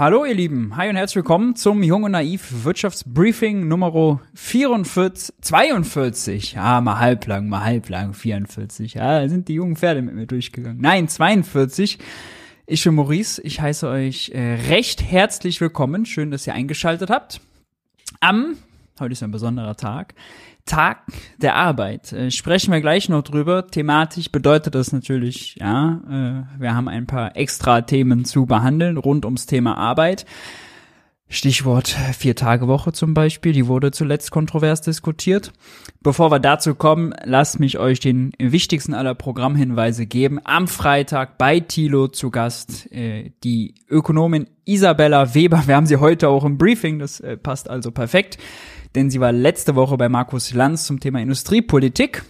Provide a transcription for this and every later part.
hallo ihr Lieben. Hi und herzlich willkommen zum Jung und Naiv Wirtschaftsbriefing Nummer 44, 42. Ja, mal halblang, mal halblang, 44. Ja, sind die jungen Pferde mit mir durchgegangen. Nein, 42. Ich bin Maurice. Ich heiße euch äh, recht herzlich willkommen. Schön, dass ihr eingeschaltet habt. Am, heute ist ein besonderer Tag, Tag der Arbeit. Äh, sprechen wir gleich noch drüber. Thematisch bedeutet das natürlich, ja, äh, wir haben ein paar extra Themen zu behandeln rund ums Thema Arbeit. Stichwort Vier-Tage-Woche zum Beispiel, die wurde zuletzt kontrovers diskutiert. Bevor wir dazu kommen, lasst mich euch den wichtigsten aller Programmhinweise geben. Am Freitag bei Tilo zu Gast äh, die Ökonomin Isabella Weber. Wir haben sie heute auch im Briefing, das äh, passt also perfekt denn sie war letzte Woche bei Markus Lanz zum Thema Industriepolitik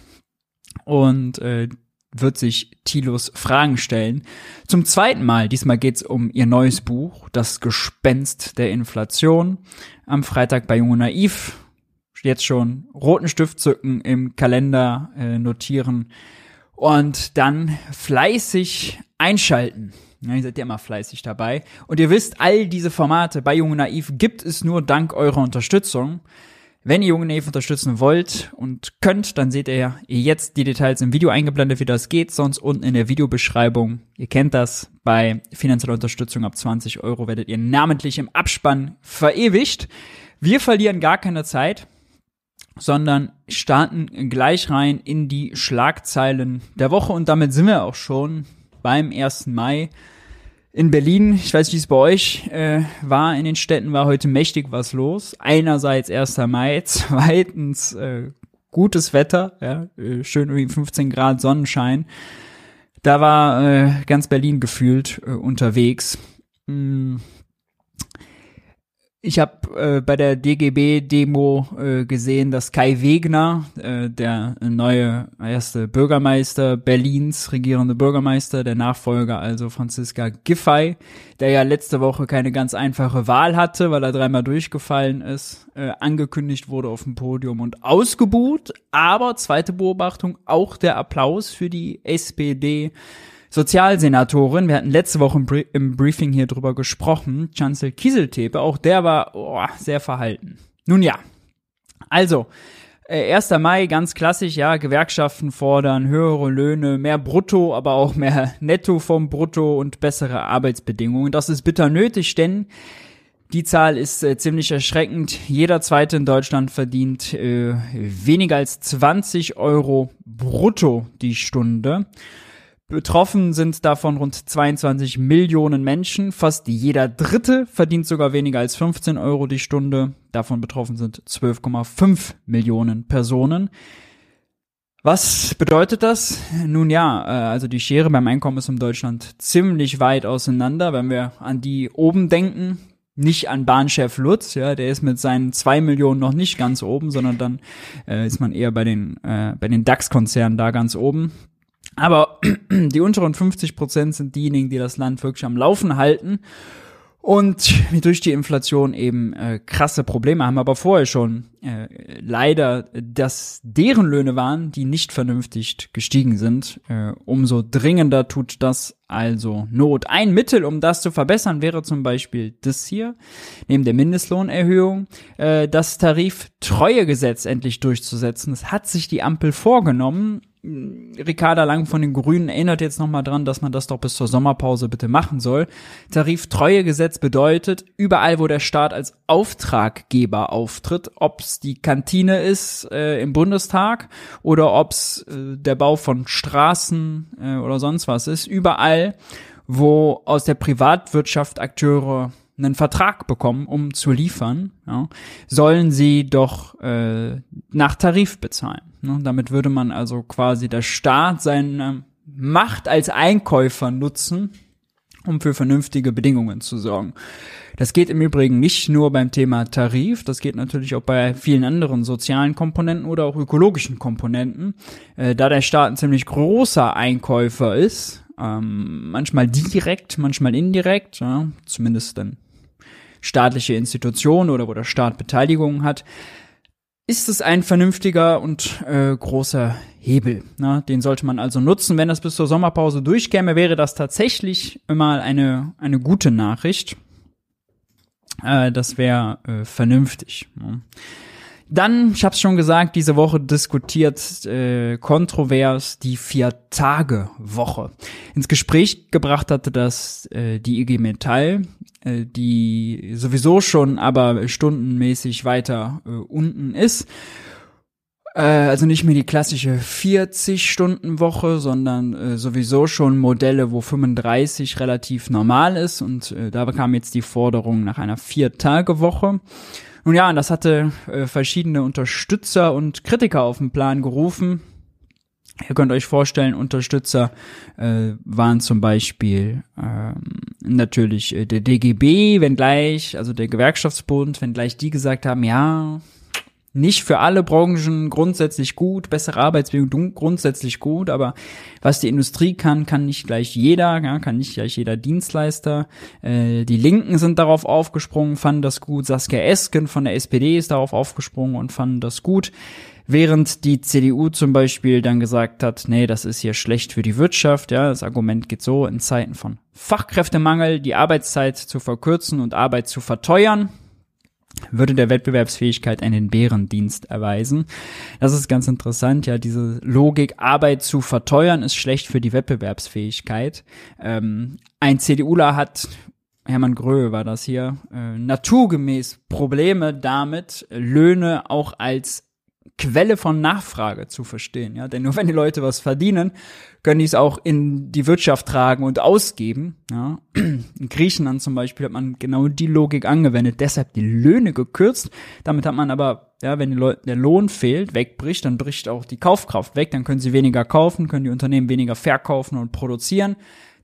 und äh, wird sich Tilos Fragen stellen. Zum zweiten Mal, diesmal geht's um ihr neues Buch, Das Gespenst der Inflation. Am Freitag bei Junge Naiv. Jetzt schon roten Stift zücken, im Kalender äh, notieren und dann fleißig einschalten. Ja, ihr seid ja immer fleißig dabei. Und ihr wisst, all diese Formate bei Junge Naiv gibt es nur dank eurer Unterstützung. Wenn ihr Junge Naiv unterstützen wollt und könnt, dann seht ihr jetzt die Details im Video eingeblendet, wie das geht. Sonst unten in der Videobeschreibung. Ihr kennt das. Bei finanzieller Unterstützung ab 20 Euro werdet ihr namentlich im Abspann verewigt. Wir verlieren gar keine Zeit, sondern starten gleich rein in die Schlagzeilen der Woche. Und damit sind wir auch schon beim 1. Mai in Berlin, ich weiß nicht, wie es bei euch äh, war, in den Städten war heute mächtig was los. Einerseits 1. Mai, zweitens äh, gutes Wetter, ja, äh, schön irgendwie 15 Grad Sonnenschein. Da war äh, ganz Berlin gefühlt äh, unterwegs. Hm ich habe äh, bei der DGB-Demo äh, gesehen, dass Kai Wegner, äh, der neue erste Bürgermeister Berlins, regierende Bürgermeister, der Nachfolger also Franziska Giffey, der ja letzte Woche keine ganz einfache Wahl hatte, weil er dreimal durchgefallen ist, äh, angekündigt wurde auf dem Podium und ausgebuht. Aber zweite Beobachtung, auch der Applaus für die SPD Sozialsenatorin, wir hatten letzte Woche im, Brie im Briefing hier drüber gesprochen, Chancellor Kieseltepe, auch der war oh, sehr verhalten. Nun ja, also, äh, 1. Mai, ganz klassisch, ja, Gewerkschaften fordern höhere Löhne, mehr Brutto, aber auch mehr Netto vom Brutto und bessere Arbeitsbedingungen. Das ist bitter nötig, denn die Zahl ist äh, ziemlich erschreckend. Jeder zweite in Deutschland verdient äh, weniger als 20 Euro brutto die Stunde. Betroffen sind davon rund 22 Millionen Menschen. Fast jeder Dritte verdient sogar weniger als 15 Euro die Stunde. Davon betroffen sind 12,5 Millionen Personen. Was bedeutet das? Nun ja, äh, also die Schere beim Einkommen ist in Deutschland ziemlich weit auseinander. Wenn wir an die oben denken, nicht an Bahnchef Lutz, ja, der ist mit seinen zwei Millionen noch nicht ganz oben, sondern dann äh, ist man eher bei den äh, bei den DAX-Konzernen da ganz oben. Aber die unteren 50 Prozent sind diejenigen, die das Land wirklich am Laufen halten und durch die Inflation eben äh, krasse Probleme haben, aber vorher schon äh, leider, dass deren Löhne waren, die nicht vernünftig gestiegen sind. Äh, umso dringender tut das also Not. Ein Mittel, um das zu verbessern, wäre zum Beispiel das hier, neben der Mindestlohnerhöhung, äh, das Tariftreuegesetz endlich durchzusetzen. Das hat sich die Ampel vorgenommen Ricarda Lang von den Grünen erinnert jetzt nochmal dran, dass man das doch bis zur Sommerpause bitte machen soll. Tariftreuegesetz bedeutet, überall, wo der Staat als Auftraggeber auftritt, ob's die Kantine ist äh, im Bundestag oder ob's äh, der Bau von Straßen äh, oder sonst was ist, überall, wo aus der Privatwirtschaft Akteure einen Vertrag bekommen, um zu liefern, ja, sollen sie doch äh, nach Tarif bezahlen. Ne? Damit würde man also quasi der Staat seine Macht als Einkäufer nutzen, um für vernünftige Bedingungen zu sorgen. Das geht im Übrigen nicht nur beim Thema Tarif, das geht natürlich auch bei vielen anderen sozialen Komponenten oder auch ökologischen Komponenten. Äh, da der Staat ein ziemlich großer Einkäufer ist, ähm, manchmal direkt, manchmal indirekt, ja, zumindest dann staatliche Institutionen oder wo der Staat Beteiligung hat, ist es ein vernünftiger und äh, großer Hebel. Ne? Den sollte man also nutzen. Wenn das bis zur Sommerpause durchkäme, wäre das tatsächlich immer eine, eine gute Nachricht. Äh, das wäre äh, vernünftig. Ne? Dann, ich habe es schon gesagt, diese Woche diskutiert äh, kontrovers die Vier-Tage-Woche. Ins Gespräch gebracht hatte das äh, die IG Metall, äh, die sowieso schon aber stundenmäßig weiter äh, unten ist. Äh, also nicht mehr die klassische 40-Stunden-Woche, sondern äh, sowieso schon Modelle, wo 35 relativ normal ist. Und äh, da kam jetzt die Forderung nach einer Vier-Tage-Woche. Nun ja, das hatte äh, verschiedene Unterstützer und Kritiker auf den Plan gerufen. Ihr könnt euch vorstellen, Unterstützer äh, waren zum Beispiel ähm, natürlich äh, der DGB, wenngleich, also der Gewerkschaftsbund, wenngleich die gesagt haben, ja, nicht für alle Branchen grundsätzlich gut, bessere Arbeitsbedingungen grundsätzlich gut, aber was die Industrie kann, kann nicht gleich jeder, ja, kann nicht gleich jeder Dienstleister. Äh, die Linken sind darauf aufgesprungen, fanden das gut. Saskia Esken von der SPD ist darauf aufgesprungen und fanden das gut. Während die CDU zum Beispiel dann gesagt hat, nee, das ist hier schlecht für die Wirtschaft, ja, das Argument geht so, in Zeiten von Fachkräftemangel die Arbeitszeit zu verkürzen und Arbeit zu verteuern, würde der Wettbewerbsfähigkeit einen Bärendienst erweisen. Das ist ganz interessant, ja, diese Logik, Arbeit zu verteuern, ist schlecht für die Wettbewerbsfähigkeit. Ähm, ein CDUler hat, Hermann Gröhe war das hier, äh, naturgemäß Probleme damit, Löhne auch als Quelle von Nachfrage zu verstehen, ja, denn nur wenn die Leute was verdienen, können die es auch in die Wirtschaft tragen und ausgeben, ja. In Griechenland zum Beispiel hat man genau die Logik angewendet, deshalb die Löhne gekürzt, damit hat man aber, ja, wenn der Lohn fehlt, wegbricht, dann bricht auch die Kaufkraft weg, dann können sie weniger kaufen, können die Unternehmen weniger verkaufen und produzieren,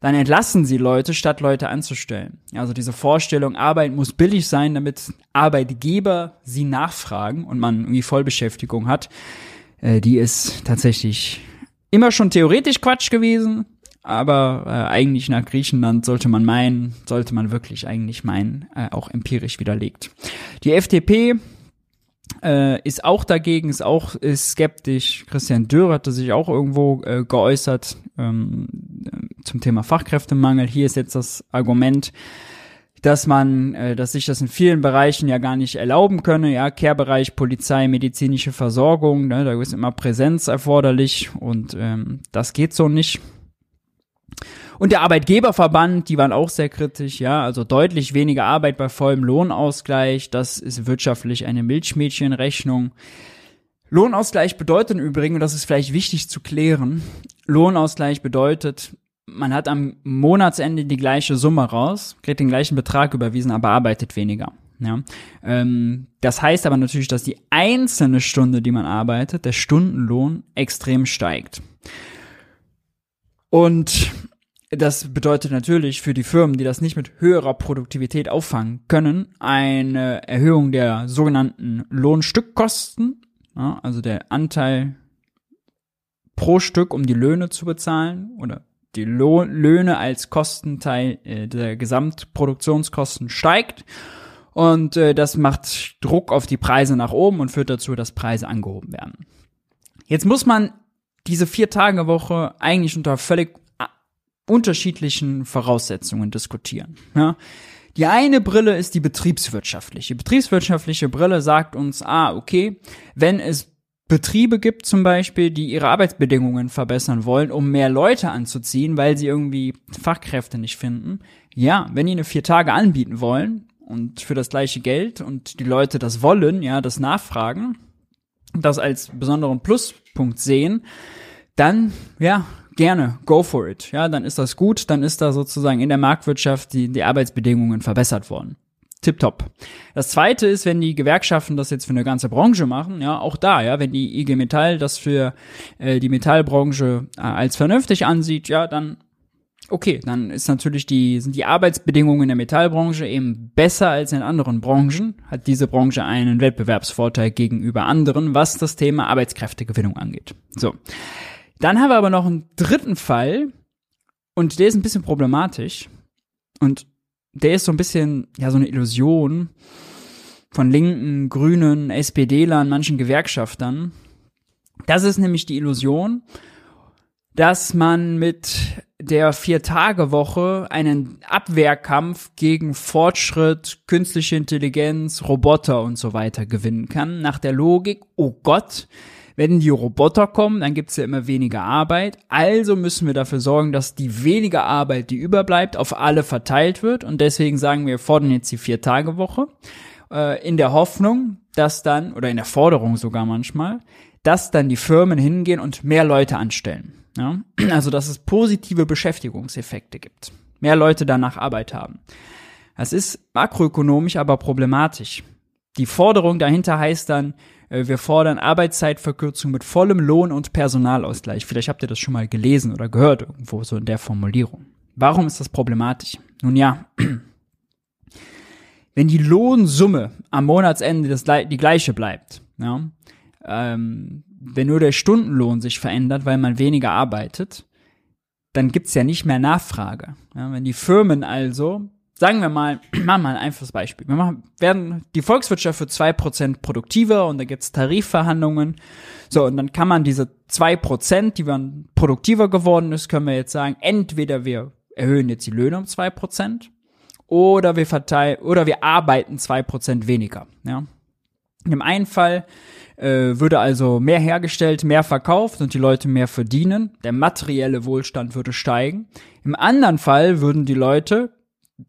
dann entlassen sie Leute, statt Leute anzustellen. Also diese Vorstellung, Arbeit muss billig sein, damit Arbeitgeber sie nachfragen und man irgendwie Vollbeschäftigung hat, äh, die ist tatsächlich immer schon theoretisch Quatsch gewesen, aber äh, eigentlich nach Griechenland sollte man meinen, sollte man wirklich eigentlich meinen, äh, auch empirisch widerlegt. Die FDP äh, ist auch dagegen, ist auch ist skeptisch. Christian Dürr hatte sich auch irgendwo äh, geäußert ähm, zum Thema Fachkräftemangel. Hier ist jetzt das Argument, dass man, äh, dass sich das in vielen Bereichen ja gar nicht erlauben könne, ja, Care-Bereich, Polizei, medizinische Versorgung, ne, da ist immer Präsenz erforderlich und ähm, das geht so nicht. Und der Arbeitgeberverband, die waren auch sehr kritisch, ja, also deutlich weniger Arbeit bei vollem Lohnausgleich, das ist wirtschaftlich eine Milchmädchenrechnung. Lohnausgleich bedeutet übrigens, und das ist vielleicht wichtig zu klären, Lohnausgleich bedeutet, man hat am Monatsende die gleiche Summe raus, kriegt den gleichen Betrag überwiesen, aber arbeitet weniger. Ja, ähm, das heißt aber natürlich, dass die einzelne Stunde, die man arbeitet, der Stundenlohn extrem steigt. Und das bedeutet natürlich für die Firmen, die das nicht mit höherer Produktivität auffangen können, eine Erhöhung der sogenannten Lohnstückkosten, ja, also der Anteil pro Stück, um die Löhne zu bezahlen oder die Lohn Löhne als Kostenteil äh, der Gesamtproduktionskosten steigt. Und äh, das macht Druck auf die Preise nach oben und führt dazu, dass Preise angehoben werden. Jetzt muss man diese Vier-Tage-Woche eigentlich unter völlig unterschiedlichen Voraussetzungen diskutieren. Ja? Die eine Brille ist die betriebswirtschaftliche. Die betriebswirtschaftliche Brille sagt uns, ah, okay, wenn es Betriebe gibt zum Beispiel, die ihre Arbeitsbedingungen verbessern wollen, um mehr Leute anzuziehen, weil sie irgendwie Fachkräfte nicht finden. Ja, wenn die eine vier Tage anbieten wollen und für das gleiche Geld und die Leute das wollen, ja, das nachfragen, das als besonderen Pluspunkt sehen, dann, ja, gerne, go for it. Ja, dann ist das gut, dann ist da sozusagen in der Marktwirtschaft die, die Arbeitsbedingungen verbessert worden. Tipptopp. Das zweite ist, wenn die Gewerkschaften das jetzt für eine ganze Branche machen, ja, auch da, ja, wenn die IG Metall das für äh, die Metallbranche äh, als vernünftig ansieht, ja, dann okay, dann ist natürlich die, sind die Arbeitsbedingungen der Metallbranche eben besser als in anderen Branchen, hat diese Branche einen Wettbewerbsvorteil gegenüber anderen, was das Thema Arbeitskräftegewinnung angeht. So. Dann haben wir aber noch einen dritten Fall und der ist ein bisschen problematisch und der ist so ein bisschen, ja, so eine Illusion von Linken, Grünen, SPDlern, manchen Gewerkschaftern. Das ist nämlich die Illusion, dass man mit der Vier-Tage-Woche einen Abwehrkampf gegen Fortschritt, künstliche Intelligenz, Roboter und so weiter gewinnen kann. Nach der Logik, oh Gott, wenn die Roboter kommen, dann gibt's ja immer weniger Arbeit. Also müssen wir dafür sorgen, dass die weniger Arbeit, die überbleibt, auf alle verteilt wird. Und deswegen sagen wir, wir fordern jetzt die Vier-Tage-Woche äh, in der Hoffnung, dass dann, oder in der Forderung sogar manchmal, dass dann die Firmen hingehen und mehr Leute anstellen. Ja? Also, dass es positive Beschäftigungseffekte gibt. Mehr Leute danach Arbeit haben. Das ist makroökonomisch aber problematisch. Die Forderung dahinter heißt dann, wir fordern Arbeitszeitverkürzung mit vollem Lohn und Personalausgleich. Vielleicht habt ihr das schon mal gelesen oder gehört irgendwo so in der Formulierung. Warum ist das problematisch? Nun ja, wenn die Lohnsumme am Monatsende das, die gleiche bleibt, ja, ähm, wenn nur der Stundenlohn sich verändert, weil man weniger arbeitet, dann gibt's ja nicht mehr Nachfrage. Ja, wenn die Firmen also sagen wir mal, machen wir ein einfaches Beispiel. Wir machen, werden die Volkswirtschaft für zwei Prozent produktiver und da gibt's Tarifverhandlungen. So, und dann kann man diese zwei Prozent, die man produktiver geworden ist, können wir jetzt sagen, entweder wir erhöhen jetzt die Löhne um zwei Prozent oder wir verteilen, oder wir arbeiten zwei Prozent weniger, ja. Im einen Fall äh, würde also mehr hergestellt, mehr verkauft und die Leute mehr verdienen. Der materielle Wohlstand würde steigen. Im anderen Fall würden die Leute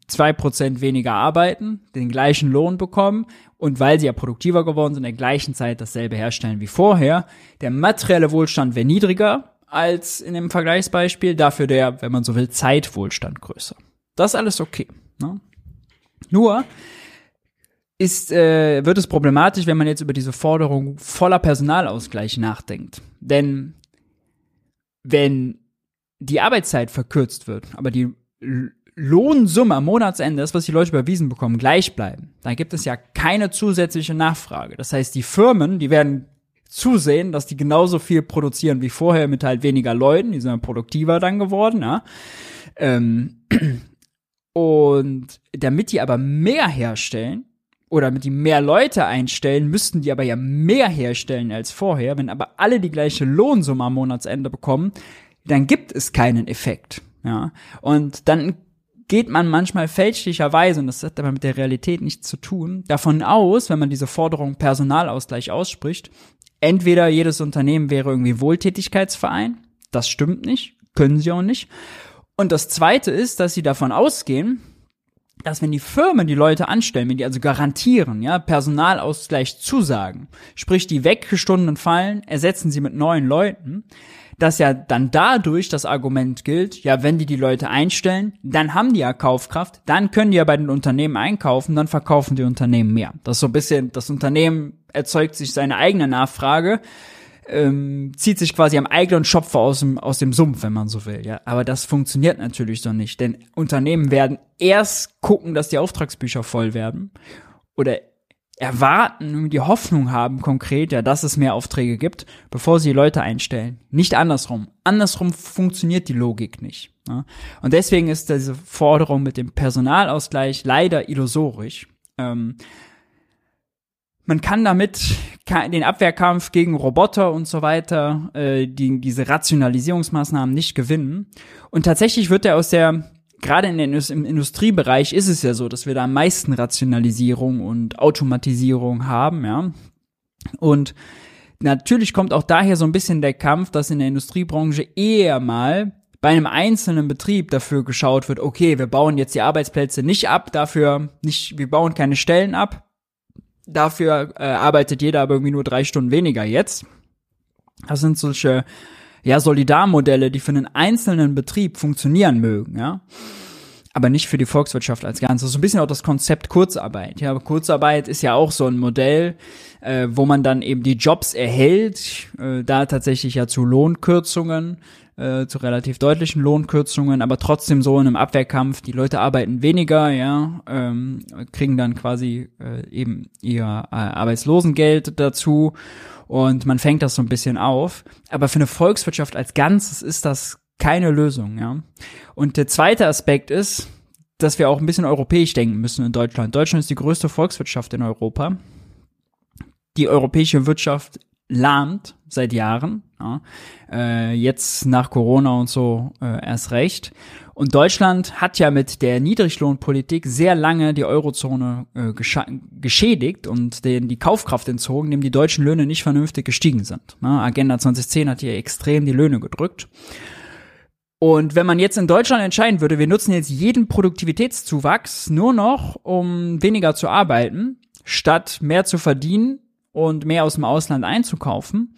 zwei Prozent weniger arbeiten, den gleichen Lohn bekommen und weil sie ja produktiver geworden sind, in der gleichen Zeit dasselbe herstellen wie vorher. Der materielle Wohlstand wäre niedriger als in dem Vergleichsbeispiel, dafür der, wenn man so will, Zeitwohlstand größer. Das ist alles okay. Ne? Nur ist, äh, wird es problematisch, wenn man jetzt über diese Forderung voller Personalausgleich nachdenkt. Denn wenn die Arbeitszeit verkürzt wird, aber die Lohnsumme am Monatsende, das, was die Leute überwiesen bekommen, gleich bleiben, dann gibt es ja keine zusätzliche Nachfrage. Das heißt, die Firmen, die werden zusehen, dass die genauso viel produzieren wie vorher mit halt weniger Leuten, die sind produktiver dann geworden, ja. Ähm, und damit die aber mehr herstellen, oder damit die mehr Leute einstellen, müssten die aber ja mehr herstellen als vorher. Wenn aber alle die gleiche Lohnsumme am Monatsende bekommen, dann gibt es keinen Effekt. Ja, und dann geht man manchmal fälschlicherweise, und das hat aber mit der Realität nichts zu tun, davon aus, wenn man diese Forderung Personalausgleich ausspricht, entweder jedes Unternehmen wäre irgendwie Wohltätigkeitsverein, das stimmt nicht, können sie auch nicht. Und das zweite ist, dass sie davon ausgehen, dass wenn die Firmen die Leute anstellen, wenn die also garantieren, ja, Personalausgleich zusagen, sprich die weggestundenen fallen, ersetzen sie mit neuen Leuten, dass ja dann dadurch das Argument gilt, ja, wenn die die Leute einstellen, dann haben die ja Kaufkraft, dann können die ja bei den Unternehmen einkaufen, dann verkaufen die Unternehmen mehr. Das ist so ein bisschen, das Unternehmen erzeugt sich seine eigene Nachfrage, ähm, zieht sich quasi am eigenen Schopfer aus dem, aus dem Sumpf, wenn man so will, ja. Aber das funktioniert natürlich so nicht, denn Unternehmen werden erst gucken, dass die Auftragsbücher voll werden oder erwarten, die Hoffnung haben konkret, ja, dass es mehr Aufträge gibt, bevor sie Leute einstellen. Nicht andersrum. Andersrum funktioniert die Logik nicht. Ja? Und deswegen ist diese Forderung mit dem Personalausgleich leider illusorisch. Ähm, man kann damit den Abwehrkampf gegen Roboter und so weiter, äh, die, diese Rationalisierungsmaßnahmen nicht gewinnen. Und tatsächlich wird er aus der gerade in den, im Industriebereich ist es ja so, dass wir da am meisten Rationalisierung und Automatisierung haben, ja. Und natürlich kommt auch daher so ein bisschen der Kampf, dass in der Industriebranche eher mal bei einem einzelnen Betrieb dafür geschaut wird, okay, wir bauen jetzt die Arbeitsplätze nicht ab, dafür nicht, wir bauen keine Stellen ab, dafür äh, arbeitet jeder aber irgendwie nur drei Stunden weniger jetzt. Das sind solche ja, Solidarmodelle, die für einen einzelnen Betrieb funktionieren mögen, ja. Aber nicht für die Volkswirtschaft als Ganzes. So ein bisschen auch das Konzept Kurzarbeit. Ja, Kurzarbeit ist ja auch so ein Modell, äh, wo man dann eben die Jobs erhält, äh, da tatsächlich ja zu Lohnkürzungen, äh, zu relativ deutlichen Lohnkürzungen, aber trotzdem so in einem Abwehrkampf, die Leute arbeiten weniger, ja, ähm, kriegen dann quasi äh, eben ihr äh, Arbeitslosengeld dazu und man fängt das so ein bisschen auf. Aber für eine Volkswirtschaft als Ganzes ist das keine Lösung, ja. Und der zweite Aspekt ist, dass wir auch ein bisschen europäisch denken müssen in Deutschland. Deutschland ist die größte Volkswirtschaft in Europa. Die europäische Wirtschaft lahmt seit Jahren. Ja. Äh, jetzt nach Corona und so äh, erst recht. Und Deutschland hat ja mit der Niedriglohnpolitik sehr lange die Eurozone äh, geschädigt und denen die Kaufkraft entzogen, indem die deutschen Löhne nicht vernünftig gestiegen sind. Ne? Agenda 2010 hat hier extrem die Löhne gedrückt. Und wenn man jetzt in Deutschland entscheiden würde, wir nutzen jetzt jeden Produktivitätszuwachs nur noch, um weniger zu arbeiten, statt mehr zu verdienen und mehr aus dem Ausland einzukaufen,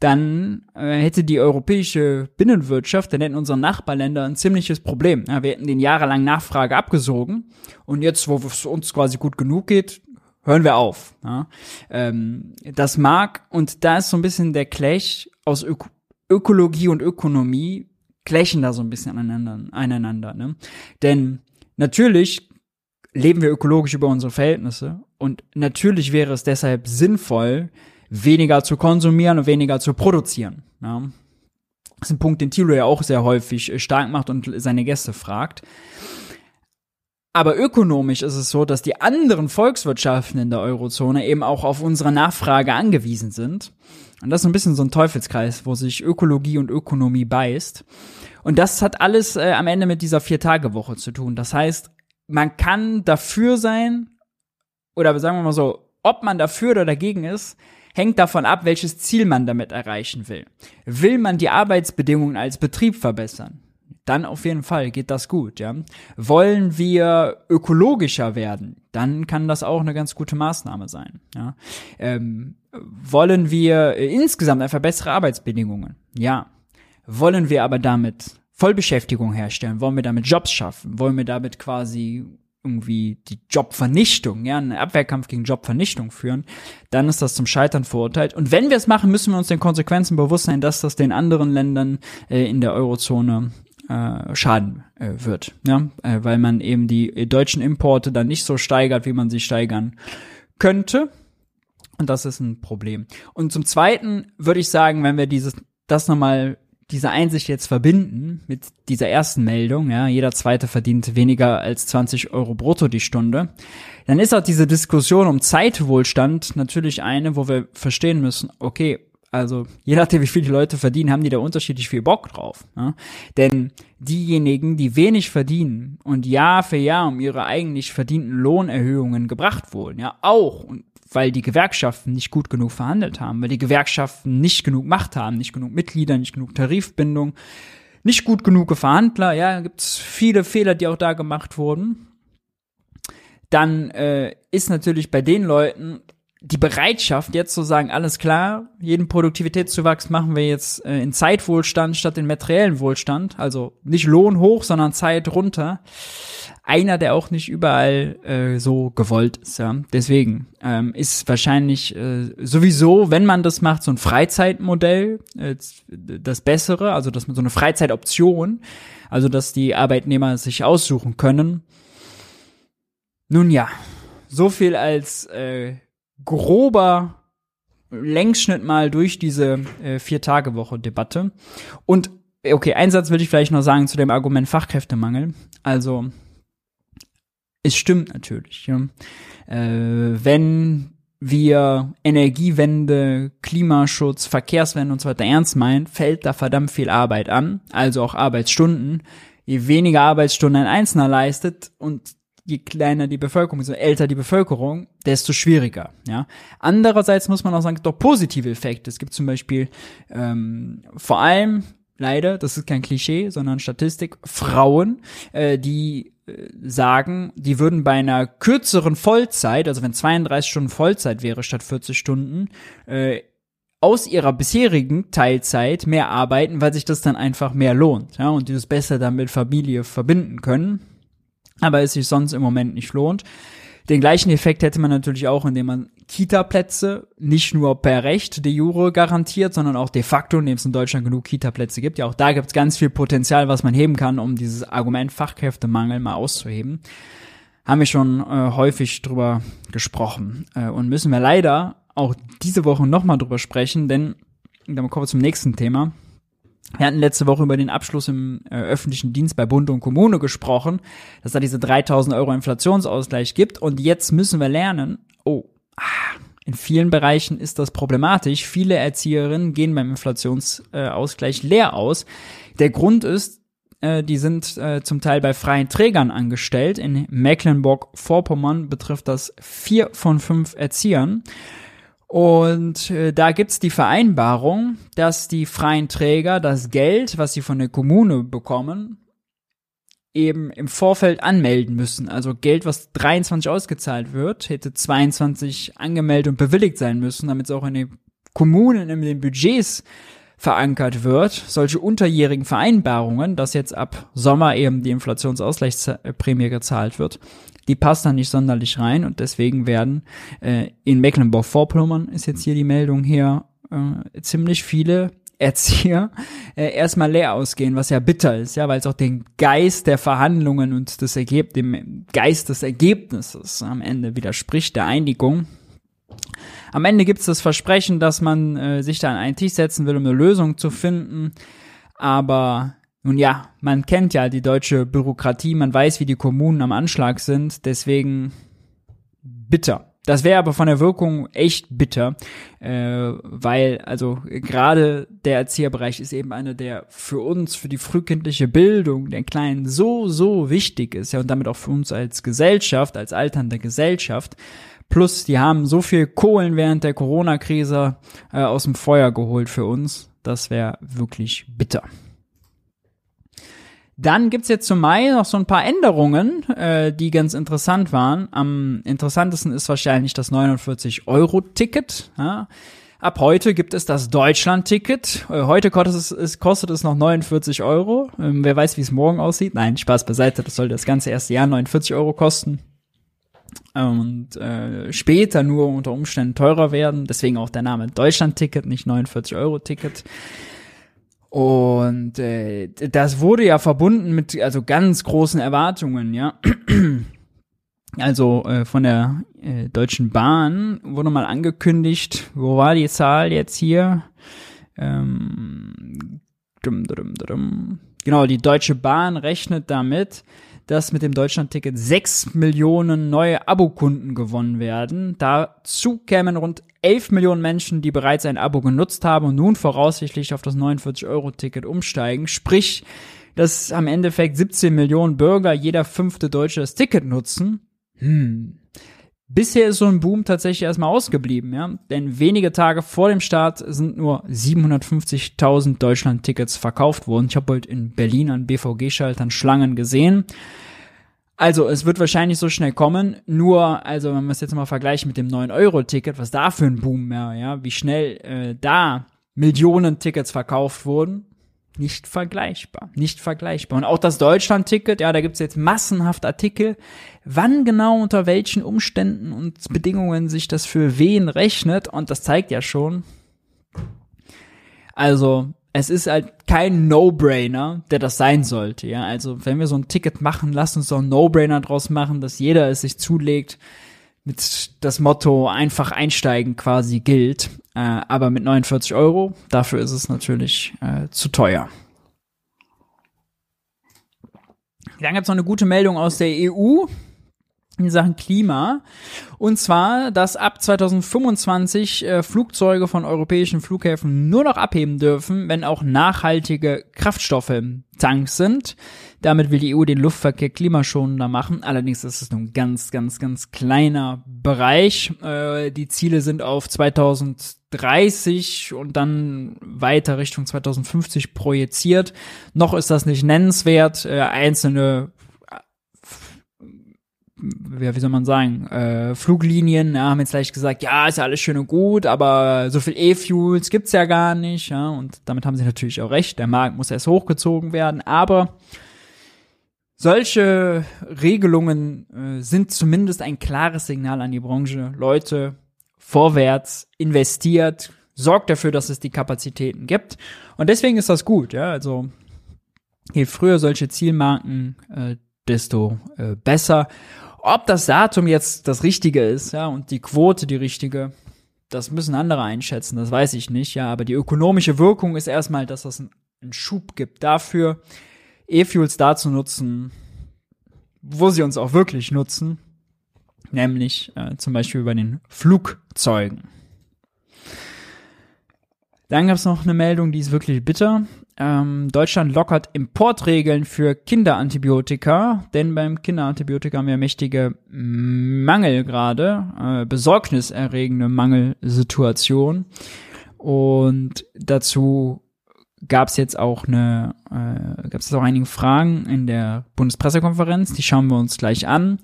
dann äh, hätte die europäische Binnenwirtschaft, dann hätten unsere Nachbarländer ein ziemliches Problem. Ja, wir hätten den jahrelang Nachfrage abgesogen und jetzt, wo es uns quasi gut genug geht, hören wir auf. Ja. Ähm, das mag, und da ist so ein bisschen der Clash aus Ök Ökologie und Ökonomie, clashen da so ein bisschen aneinander. aneinander ne? Denn natürlich leben wir ökologisch über unsere Verhältnisse und natürlich wäre es deshalb sinnvoll, weniger zu konsumieren und weniger zu produzieren. Ja. Das ist ein Punkt, den Thilo ja auch sehr häufig äh, stark macht und seine Gäste fragt. Aber ökonomisch ist es so, dass die anderen Volkswirtschaften in der Eurozone eben auch auf unsere Nachfrage angewiesen sind. Und das ist ein bisschen so ein Teufelskreis, wo sich Ökologie und Ökonomie beißt. Und das hat alles äh, am Ende mit dieser Vier-Tage-Woche zu tun. Das heißt, man kann dafür sein, oder sagen wir mal so, ob man dafür oder dagegen ist, hängt davon ab, welches Ziel man damit erreichen will. Will man die Arbeitsbedingungen als Betrieb verbessern? Dann auf jeden Fall geht das gut, ja. Wollen wir ökologischer werden? Dann kann das auch eine ganz gute Maßnahme sein, ja. Ähm, wollen wir insgesamt einfach bessere Arbeitsbedingungen? Ja. Wollen wir aber damit Vollbeschäftigung herstellen? Wollen wir damit Jobs schaffen? Wollen wir damit quasi irgendwie die Jobvernichtung, ja, einen Abwehrkampf gegen Jobvernichtung führen, dann ist das zum Scheitern verurteilt. Und wenn wir es machen, müssen wir uns den Konsequenzen bewusst sein, dass das den anderen Ländern äh, in der Eurozone äh, schaden äh, wird, ja, äh, weil man eben die deutschen Importe dann nicht so steigert, wie man sie steigern könnte. Und das ist ein Problem. Und zum Zweiten würde ich sagen, wenn wir dieses das nochmal diese Einsicht jetzt verbinden mit dieser ersten Meldung, ja, jeder zweite verdient weniger als 20 Euro brutto die Stunde, dann ist auch diese Diskussion um Zeitwohlstand natürlich eine, wo wir verstehen müssen, okay, also je nachdem, wie viel die Leute verdienen, haben die da unterschiedlich viel Bock drauf. Ja? Denn diejenigen, die wenig verdienen und Jahr für Jahr um ihre eigentlich verdienten Lohnerhöhungen gebracht wurden, ja auch, und weil die Gewerkschaften nicht gut genug verhandelt haben, weil die Gewerkschaften nicht genug Macht haben, nicht genug Mitglieder, nicht genug Tarifbindung, nicht gut genug Verhandler, ja, gibt es viele Fehler, die auch da gemacht wurden. Dann äh, ist natürlich bei den Leuten die Bereitschaft, jetzt zu sagen, alles klar, jeden Produktivitätszuwachs machen wir jetzt äh, in Zeitwohlstand statt in materiellen Wohlstand, also nicht Lohn hoch, sondern Zeit runter einer, der auch nicht überall äh, so gewollt ist. Ja. Deswegen ähm, ist wahrscheinlich äh, sowieso, wenn man das macht, so ein Freizeitmodell äh, das Bessere, also dass man so eine Freizeitoption, also dass die Arbeitnehmer sich aussuchen können. Nun ja, so viel als äh, grober Längsschnitt mal durch diese äh, Vier-Tage-Woche-Debatte. Und okay, einen Satz würde ich vielleicht noch sagen zu dem Argument Fachkräftemangel. Also es stimmt natürlich. Ja. Äh, wenn wir Energiewende, Klimaschutz, Verkehrswende und so weiter ernst meinen, fällt da verdammt viel Arbeit an, also auch Arbeitsstunden. Je weniger Arbeitsstunden ein Einzelner leistet und je kleiner die Bevölkerung, so älter die Bevölkerung, desto schwieriger. Ja. Andererseits muss man auch sagen, doch positive Effekte. Es gibt zum Beispiel ähm, vor allem leider, das ist kein Klischee, sondern Statistik, Frauen, äh, die äh, sagen, die würden bei einer kürzeren Vollzeit, also wenn 32 Stunden Vollzeit wäre statt 40 Stunden, äh, aus ihrer bisherigen Teilzeit mehr arbeiten, weil sich das dann einfach mehr lohnt, ja, und die das besser dann mit Familie verbinden können, aber es sich sonst im Moment nicht lohnt. Den gleichen Effekt hätte man natürlich auch, indem man Kita-Plätze nicht nur per Recht de jure garantiert, sondern auch de facto, indem es in Deutschland genug Kita-Plätze gibt. Ja, auch da gibt es ganz viel Potenzial, was man heben kann, um dieses Argument Fachkräftemangel mal auszuheben. Haben wir schon äh, häufig drüber gesprochen. Äh, und müssen wir leider auch diese Woche nochmal drüber sprechen, denn dann kommen wir zum nächsten Thema. Wir hatten letzte Woche über den Abschluss im äh, öffentlichen Dienst bei Bund und Kommune gesprochen, dass da diese 3000 Euro Inflationsausgleich gibt. Und jetzt müssen wir lernen, oh, ah, in vielen Bereichen ist das problematisch. Viele Erzieherinnen gehen beim Inflationsausgleich leer aus. Der Grund ist, äh, die sind äh, zum Teil bei freien Trägern angestellt. In Mecklenburg-Vorpommern betrifft das vier von fünf Erziehern. Und äh, da gibt's die Vereinbarung, dass die freien Träger das Geld, was sie von der Kommune bekommen, eben im Vorfeld anmelden müssen. Also Geld, was 23 ausgezahlt wird, hätte 22 angemeldet und bewilligt sein müssen, damit es auch in den Kommunen, in den Budgets verankert wird. Solche unterjährigen Vereinbarungen, dass jetzt ab Sommer eben die Inflationsausgleichsprämie gezahlt wird, die passt da nicht sonderlich rein und deswegen werden äh, in Mecklenburg-Vorpommern ist jetzt hier die Meldung her, äh, ziemlich viele Erzieher äh, erstmal leer ausgehen, was ja bitter ist, ja, weil es auch den Geist der Verhandlungen und des Ergeb dem Geist des Ergebnisses am Ende widerspricht, der Einigung. Am Ende gibt es das Versprechen, dass man äh, sich da an einen Tisch setzen will, um eine Lösung zu finden. Aber nun ja, man kennt ja die deutsche Bürokratie, man weiß, wie die Kommunen am Anschlag sind, deswegen bitter. Das wäre aber von der Wirkung echt bitter, äh, weil also gerade der Erzieherbereich ist eben einer, der für uns, für die frühkindliche Bildung der Kleinen so, so wichtig ist, ja, und damit auch für uns als Gesellschaft, als alternde Gesellschaft. Plus, die haben so viel Kohlen während der Corona-Krise äh, aus dem Feuer geholt für uns. Das wäre wirklich bitter. Dann gibt's jetzt zum Mai noch so ein paar Änderungen, äh, die ganz interessant waren. Am interessantesten ist wahrscheinlich das 49-Euro-Ticket. Ja. Ab heute gibt es das Deutschland-Ticket. Äh, heute kostet es, kostet es noch 49 Euro. Ähm, wer weiß, wie es morgen aussieht. Nein, Spaß beiseite. Das soll das ganze erste Jahr 49 Euro kosten. Und äh, später nur unter Umständen teurer werden. Deswegen auch der Name Deutschland-Ticket, nicht 49 Euro-Ticket. Und äh, das wurde ja verbunden mit also ganz großen Erwartungen, ja. Also äh, von der äh, Deutschen Bahn wurde mal angekündigt, wo war die Zahl jetzt hier? Ähm, dum, dum, dum, genau, die Deutsche Bahn rechnet damit, dass mit dem Deutschlandticket sechs Millionen neue Abokunden gewonnen werden. Dazu kämen rund 11 Millionen Menschen, die bereits ein Abo genutzt haben und nun voraussichtlich auf das 49-Euro-Ticket umsteigen. Sprich, dass am Endeffekt 17 Millionen Bürger, jeder fünfte Deutsche das Ticket nutzen. Hm. Bisher ist so ein Boom tatsächlich erstmal ausgeblieben, ja. Denn wenige Tage vor dem Start sind nur 750.000 Deutschland-Tickets verkauft worden. Ich habe heute in Berlin an BVG-Schaltern Schlangen gesehen. Also, es wird wahrscheinlich so schnell kommen. Nur, also, wenn man es jetzt mal vergleicht mit dem 9-Euro-Ticket, was da für ein Boom mehr, ja, wie schnell äh, da Millionen Tickets verkauft wurden nicht vergleichbar. Nicht vergleichbar. Und auch das Deutschland-Ticket, ja, da gibt's jetzt massenhaft Artikel, wann genau unter welchen Umständen und Bedingungen sich das für wen rechnet. Und das zeigt ja schon. Also, es ist halt kein No-Brainer, der das sein sollte, ja. Also, wenn wir so ein Ticket machen, lass uns doch ein No-Brainer draus machen, dass jeder es sich zulegt mit das Motto einfach einsteigen quasi gilt. Äh, aber mit 49 Euro, dafür ist es natürlich äh, zu teuer. Dann gibt's noch eine gute Meldung aus der EU in Sachen Klima. Und zwar, dass ab 2025 äh, Flugzeuge von europäischen Flughäfen nur noch abheben dürfen, wenn auch nachhaltige Kraftstoffe im Tank sind. Damit will die EU den Luftverkehr klimaschonender machen. Allerdings ist es nur ein ganz, ganz, ganz kleiner Bereich. Äh, die Ziele sind auf 2030 und dann weiter Richtung 2050 projiziert. Noch ist das nicht nennenswert. Äh, einzelne ja, wie soll man sagen, äh, Fluglinien ja, haben jetzt gleich gesagt, ja, ist ja alles schön und gut, aber so viel E-Fuels gibt's ja gar nicht, ja, und damit haben sie natürlich auch recht, der Markt muss erst hochgezogen werden, aber solche Regelungen äh, sind zumindest ein klares Signal an die Branche. Leute, vorwärts, investiert, sorgt dafür, dass es die Kapazitäten gibt. Und deswegen ist das gut, ja. Also je früher solche Zielmarken, äh, desto äh, besser. Ob das Datum jetzt das richtige ist, ja, und die Quote die richtige, das müssen andere einschätzen, das weiß ich nicht, ja, aber die ökonomische Wirkung ist erstmal, dass das einen Schub gibt dafür, E-Fuels da zu nutzen, wo sie uns auch wirklich nutzen. nämlich äh, zum Beispiel bei den Flugzeugen. Dann gab es noch eine Meldung, die ist wirklich bitter. Ähm, Deutschland lockert Importregeln für Kinderantibiotika, denn beim Kinderantibiotika haben wir mächtige Mangel gerade, äh, besorgniserregende Mangelsituation. Und dazu gab es jetzt auch eine, äh, gab es auch einige Fragen in der Bundespressekonferenz, die schauen wir uns gleich an.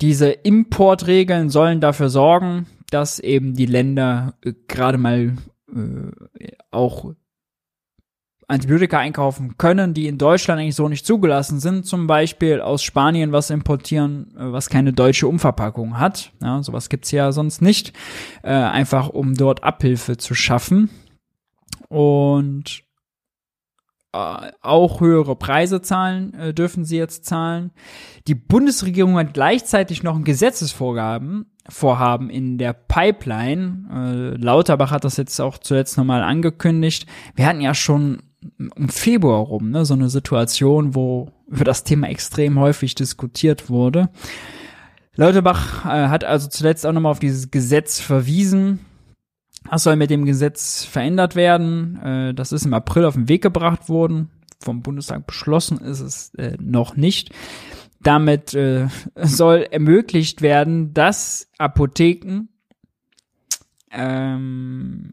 Diese Importregeln sollen dafür sorgen, dass eben die Länder äh, gerade mal äh, auch Antibiotika einkaufen können, die in Deutschland eigentlich so nicht zugelassen sind, zum Beispiel aus Spanien was importieren, äh, was keine deutsche Umverpackung hat. Ja, sowas gibt's ja sonst nicht, äh, einfach um dort Abhilfe zu schaffen. Und äh, auch höhere Preise zahlen, äh, dürfen sie jetzt zahlen. Die Bundesregierung hat gleichzeitig noch ein Gesetzesvorgaben, Vorhaben in der Pipeline. Äh, Lauterbach hat das jetzt auch zuletzt nochmal angekündigt. Wir hatten ja schon im Februar rum, ne, so eine Situation, wo über das Thema extrem häufig diskutiert wurde. Lauterbach äh, hat also zuletzt auch nochmal auf dieses Gesetz verwiesen. Das soll mit dem Gesetz verändert werden. Äh, das ist im April auf den Weg gebracht worden. Vom Bundestag beschlossen ist es äh, noch nicht. Damit äh, soll ermöglicht werden, dass Apotheken ähm,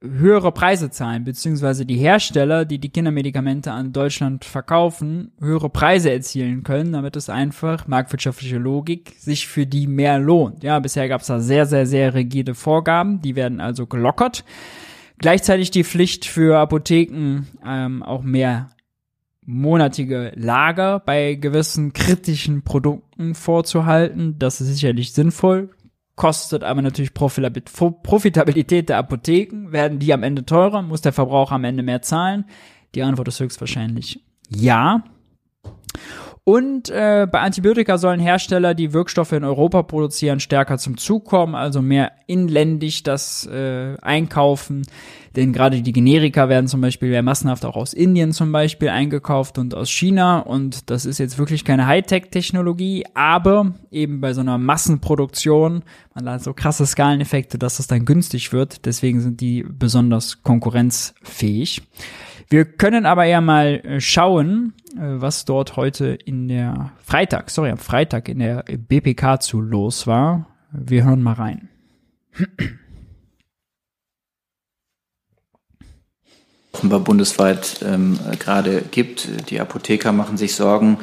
höhere Preise zahlen, beziehungsweise die Hersteller, die die Kindermedikamente an Deutschland verkaufen, höhere Preise erzielen können, damit es einfach marktwirtschaftliche Logik sich für die mehr lohnt. Ja, bisher gab es da sehr, sehr, sehr rigide Vorgaben, die werden also gelockert. Gleichzeitig die Pflicht für Apotheken ähm, auch mehr monatige Lager bei gewissen kritischen Produkten vorzuhalten. Das ist sicherlich sinnvoll kostet aber natürlich Profitabilität der Apotheken. Werden die am Ende teurer? Muss der Verbraucher am Ende mehr zahlen? Die Antwort ist höchstwahrscheinlich ja. Und äh, bei Antibiotika sollen Hersteller, die Wirkstoffe in Europa produzieren, stärker zum Zug kommen, also mehr inländisch das äh, einkaufen. Denn gerade die Generika werden zum Beispiel ja massenhaft auch aus Indien zum Beispiel eingekauft und aus China. Und das ist jetzt wirklich keine Hightech-Technologie, aber eben bei so einer Massenproduktion, man hat so krasse Skaleneffekte, dass das dann günstig wird. Deswegen sind die besonders konkurrenzfähig. Wir können aber ja mal äh, schauen, äh, was dort heute in der Freitag, sorry, am Freitag in der BPK zu los war. Wir hören mal rein. Offenbar bundesweit ähm, gerade gibt. Die Apotheker machen sich Sorgen,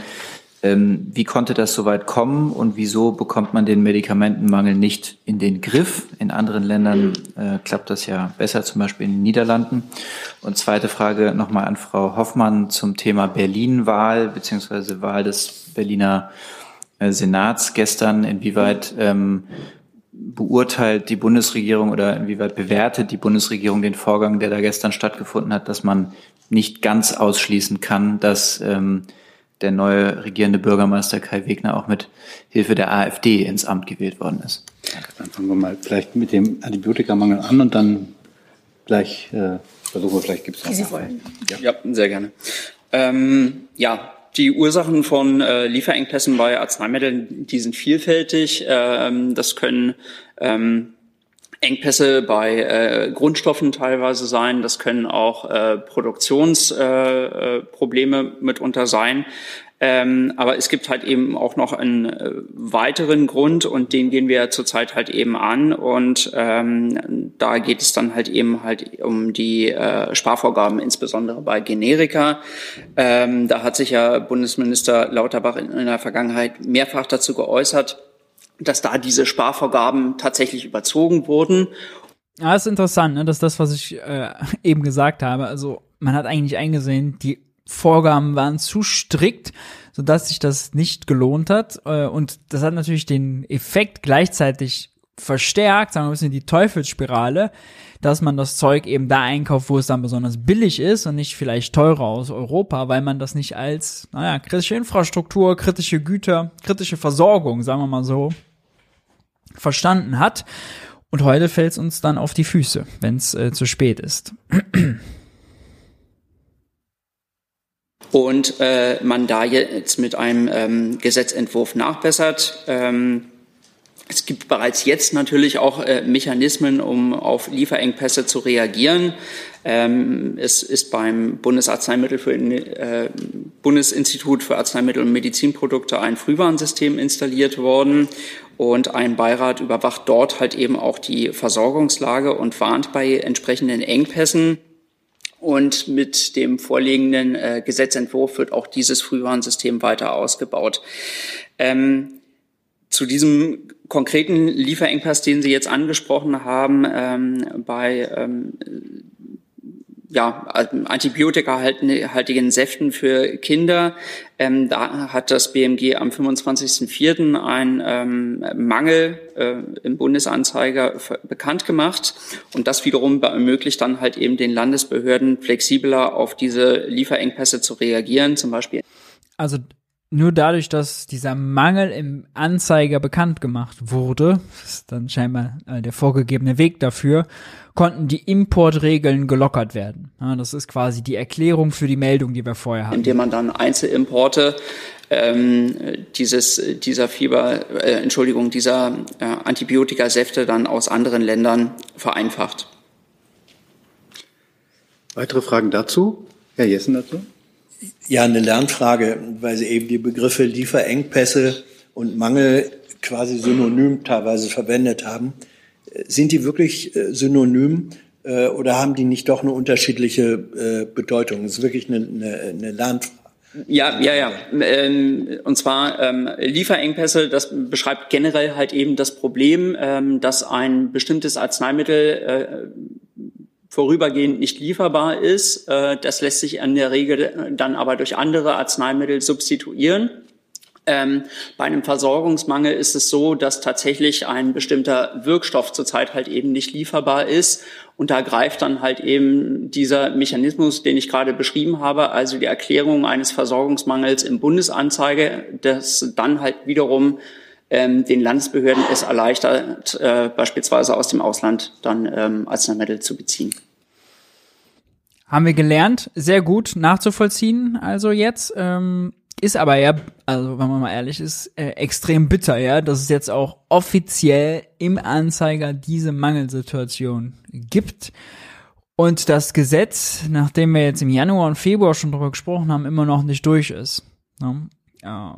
ähm, wie konnte das so weit kommen und wieso bekommt man den Medikamentenmangel nicht in den Griff? In anderen Ländern äh, klappt das ja besser, zum Beispiel in den Niederlanden. Und zweite Frage nochmal an Frau Hoffmann zum Thema Berlin-Wahl beziehungsweise Wahl des Berliner äh, Senats gestern. Inwieweit ähm, beurteilt die Bundesregierung oder inwieweit bewertet die Bundesregierung den Vorgang, der da gestern stattgefunden hat, dass man nicht ganz ausschließen kann, dass ähm, der neue regierende Bürgermeister Kai Wegner auch mit Hilfe der AfD ins Amt gewählt worden ist. Dann fangen wir mal vielleicht mit dem Antibiotikamangel an und dann gleich äh, versuchen wir vielleicht gibt es noch. Sie wollen. Ja. ja, sehr gerne. Ähm, ja, die Ursachen von äh, Lieferengpässen bei Arzneimitteln, die sind vielfältig. Ähm, das können ähm, Engpässe bei äh, Grundstoffen teilweise sein. Das können auch äh, Produktionsprobleme äh, äh mitunter sein. Ähm, aber es gibt halt eben auch noch einen äh, weiteren Grund und den gehen wir zurzeit halt eben an und ähm, da geht es dann halt eben halt um die äh, Sparvorgaben, insbesondere bei Generika. Ähm, da hat sich ja Bundesminister Lauterbach in, in der Vergangenheit mehrfach dazu geäußert, dass da diese Sparvorgaben tatsächlich überzogen wurden. Ja, ist interessant, ne? Das ist das, was ich äh, eben gesagt habe. Also man hat eigentlich eingesehen, die Vorgaben waren zu strikt, sodass sich das nicht gelohnt hat. Äh, und das hat natürlich den Effekt gleichzeitig verstärkt, sagen wir ein bisschen die Teufelsspirale, dass man das Zeug eben da einkauft, wo es dann besonders billig ist und nicht vielleicht teurer aus Europa, weil man das nicht als, naja, kritische Infrastruktur, kritische Güter, kritische Versorgung, sagen wir mal so, verstanden hat. Und heute fällt es uns dann auf die Füße, wenn es äh, zu spät ist. Und äh, man da jetzt mit einem ähm, Gesetzentwurf nachbessert. Ähm, es gibt bereits jetzt natürlich auch äh, Mechanismen, um auf Lieferengpässe zu reagieren. Ähm, es ist beim Bundesarzneimittel für, äh, Bundesinstitut für Arzneimittel und Medizinprodukte ein Frühwarnsystem installiert worden und ein Beirat überwacht dort halt eben auch die Versorgungslage und warnt bei entsprechenden Engpässen. Und mit dem vorliegenden äh, Gesetzentwurf wird auch dieses Frühwarnsystem weiter ausgebaut. Ähm, zu diesem konkreten Lieferengpass, den Sie jetzt angesprochen haben, ähm, bei ähm, ja, antibiotikahaltigen Säften für Kinder. Ähm, da hat das BMG am 25.04. einen ähm, Mangel äh, im Bundesanzeiger bekannt gemacht. Und das wiederum ermöglicht dann halt eben den Landesbehörden flexibler auf diese Lieferengpässe zu reagieren, zum Beispiel. Also nur dadurch, dass dieser Mangel im Anzeiger bekannt gemacht wurde, ist dann scheinbar äh, der vorgegebene Weg dafür, konnten die Importregeln gelockert werden. Ja, das ist quasi die Erklärung für die Meldung, die wir vorher hatten. Indem man dann Einzelimporte ähm, dieses, dieser Fieber, äh, Entschuldigung, dieser äh, Antibiotikasäfte dann aus anderen Ländern vereinfacht. Weitere Fragen dazu? Herr Jessen dazu? Ja, eine Lernfrage, weil Sie eben die Begriffe Lieferengpässe und Mangel quasi synonym teilweise verwendet haben. Sind die wirklich äh, synonym äh, oder haben die nicht doch eine unterschiedliche äh, Bedeutung? Das ist wirklich eine, eine, eine Lernfrage. Ja, ja, ja. Ähm, und zwar ähm, Lieferengpässe, das beschreibt generell halt eben das Problem, ähm, dass ein bestimmtes Arzneimittel vorübergehend nicht lieferbar ist. Äh, das lässt sich in der Regel dann aber durch andere Arzneimittel substituieren. Ähm, bei einem Versorgungsmangel ist es so, dass tatsächlich ein bestimmter Wirkstoff zurzeit halt eben nicht lieferbar ist. Und da greift dann halt eben dieser Mechanismus, den ich gerade beschrieben habe, also die Erklärung eines Versorgungsmangels im Bundesanzeige, das dann halt wiederum ähm, den Landesbehörden es erleichtert, äh, beispielsweise aus dem Ausland dann ähm, Arzneimittel zu beziehen. Haben wir gelernt, sehr gut nachzuvollziehen, also jetzt. Ähm, ist aber ja, also wenn man mal ehrlich ist, äh, extrem bitter, ja, dass es jetzt auch offiziell im Anzeiger diese Mangelsituation gibt. Und das Gesetz, nachdem wir jetzt im Januar und Februar schon drüber gesprochen haben, immer noch nicht durch ist. Ne? Ähm,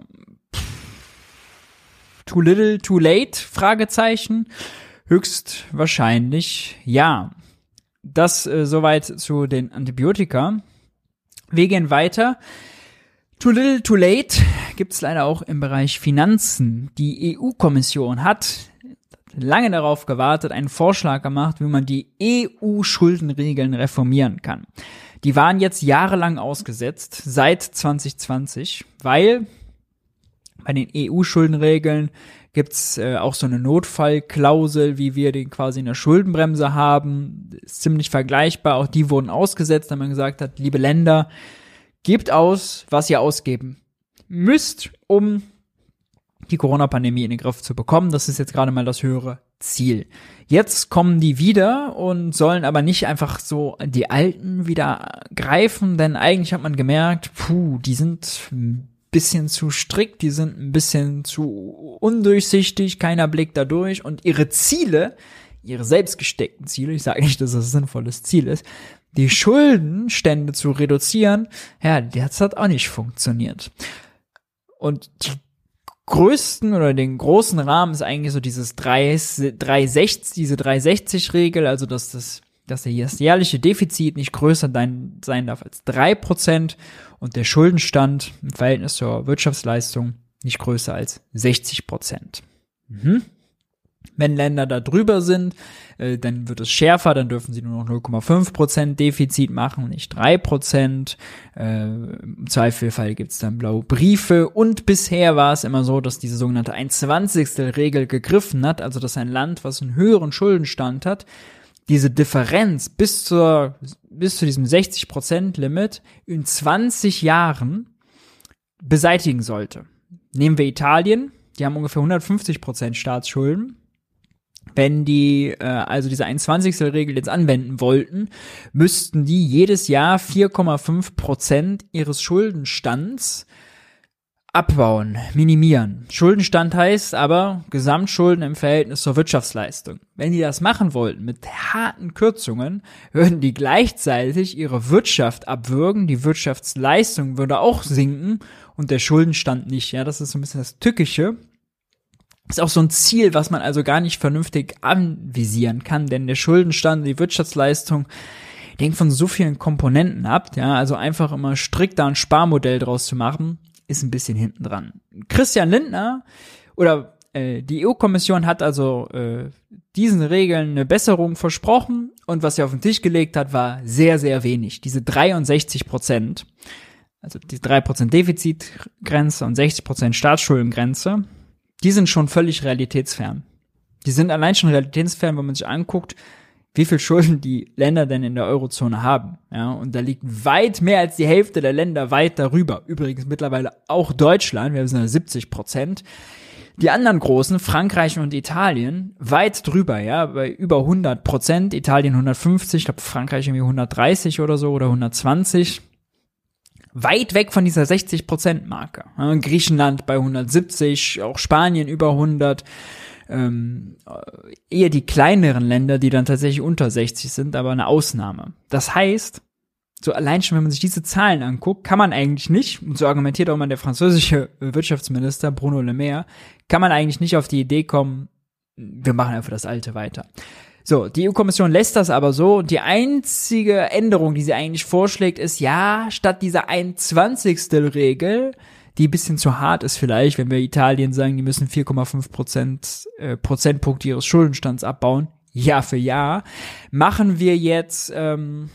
Too little, too late? Fragezeichen. Höchstwahrscheinlich ja. Das äh, soweit zu den Antibiotika. Wir gehen weiter. Too little, too late gibt's leider auch im Bereich Finanzen. Die EU-Kommission hat lange darauf gewartet, einen Vorschlag gemacht, wie man die EU-Schuldenregeln reformieren kann. Die waren jetzt jahrelang ausgesetzt, seit 2020, weil bei den EU-Schuldenregeln gibt's äh, auch so eine Notfallklausel, wie wir den quasi in der Schuldenbremse haben. Ist ziemlich vergleichbar. Auch die wurden ausgesetzt, da man gesagt hat, liebe Länder, gebt aus, was ihr ausgeben müsst, um die Corona-Pandemie in den Griff zu bekommen. Das ist jetzt gerade mal das höhere Ziel. Jetzt kommen die wieder und sollen aber nicht einfach so die alten wieder greifen, denn eigentlich hat man gemerkt, puh, die sind bisschen zu strikt, die sind ein bisschen zu undurchsichtig, keiner blickt da durch und ihre Ziele, ihre selbst gesteckten Ziele, ich sage nicht, dass das ein sinnvolles Ziel ist, die Schuldenstände zu reduzieren, ja, das hat auch nicht funktioniert. Und die größten oder den großen Rahmen ist eigentlich so dieses 360, diese 360-Regel, also dass das dass das jährliche Defizit nicht größer sein darf als drei Prozent und der Schuldenstand im Verhältnis zur Wirtschaftsleistung nicht größer als 60 Prozent. Mhm. Wenn Länder da drüber sind, äh, dann wird es schärfer, dann dürfen sie nur noch 0,5 Prozent Defizit machen, nicht 3%. Prozent. Äh, Im Zweifelfall gibt es dann blaue Briefe und bisher war es immer so, dass diese sogenannte 1 Regel gegriffen hat, also dass ein Land, was einen höheren Schuldenstand hat, diese Differenz bis zur, bis zu diesem 60% Limit in 20 Jahren beseitigen sollte. Nehmen wir Italien, die haben ungefähr 150% Staatsschulden. wenn die äh, also diese 21. Regel jetzt anwenden wollten, müssten die jedes Jahr 4,5 Prozent ihres Schuldenstands abbauen, minimieren. Schuldenstand heißt aber Gesamtschulden im Verhältnis zur Wirtschaftsleistung. Wenn die das machen wollten mit harten Kürzungen, würden die gleichzeitig ihre Wirtschaft abwürgen, die Wirtschaftsleistung würde auch sinken und der Schuldenstand nicht. Ja, das ist so ein bisschen das Tückische. Ist auch so ein Ziel, was man also gar nicht vernünftig anvisieren kann, denn der Schuldenstand, die Wirtschaftsleistung, hängt von so vielen Komponenten ab, ja, also einfach immer strikt da ein Sparmodell draus zu machen, ist ein bisschen hinten dran. Christian Lindner oder äh, die EU-Kommission hat also äh, diesen Regeln eine Besserung versprochen und was sie auf den Tisch gelegt hat, war sehr, sehr wenig. Diese 63 Prozent, also die 3% Defizitgrenze und 60% Staatsscheulengrenze, die sind schon völlig realitätsfern. Die sind allein schon realitätsfern, wenn man sich anguckt, wie viel Schulden die Länder denn in der Eurozone haben. Ja, und da liegt weit mehr als die Hälfte der Länder weit darüber. Übrigens mittlerweile auch Deutschland, wir sind 70 Prozent. Die anderen großen, Frankreich und Italien, weit drüber, ja, bei über 100 Prozent, Italien 150, ich glaube Frankreich irgendwie 130 oder so oder 120. Weit weg von dieser 60 Prozent Marke. Griechenland bei 170, auch Spanien über 100 ähm, eher die kleineren Länder, die dann tatsächlich unter 60 sind, aber eine Ausnahme. Das heißt, so allein schon, wenn man sich diese Zahlen anguckt, kann man eigentlich nicht, und so argumentiert auch mal der französische Wirtschaftsminister Bruno Le Maire, kann man eigentlich nicht auf die Idee kommen, wir machen einfach das Alte weiter. So, die EU-Kommission lässt das aber so. Die einzige Änderung, die sie eigentlich vorschlägt, ist, ja, statt dieser 21. Regel die bisschen zu hart ist vielleicht, wenn wir Italien sagen, die müssen 4,5 Prozent, äh, Prozentpunkte ihres Schuldenstands abbauen, Jahr für Jahr, machen wir jetzt ähm,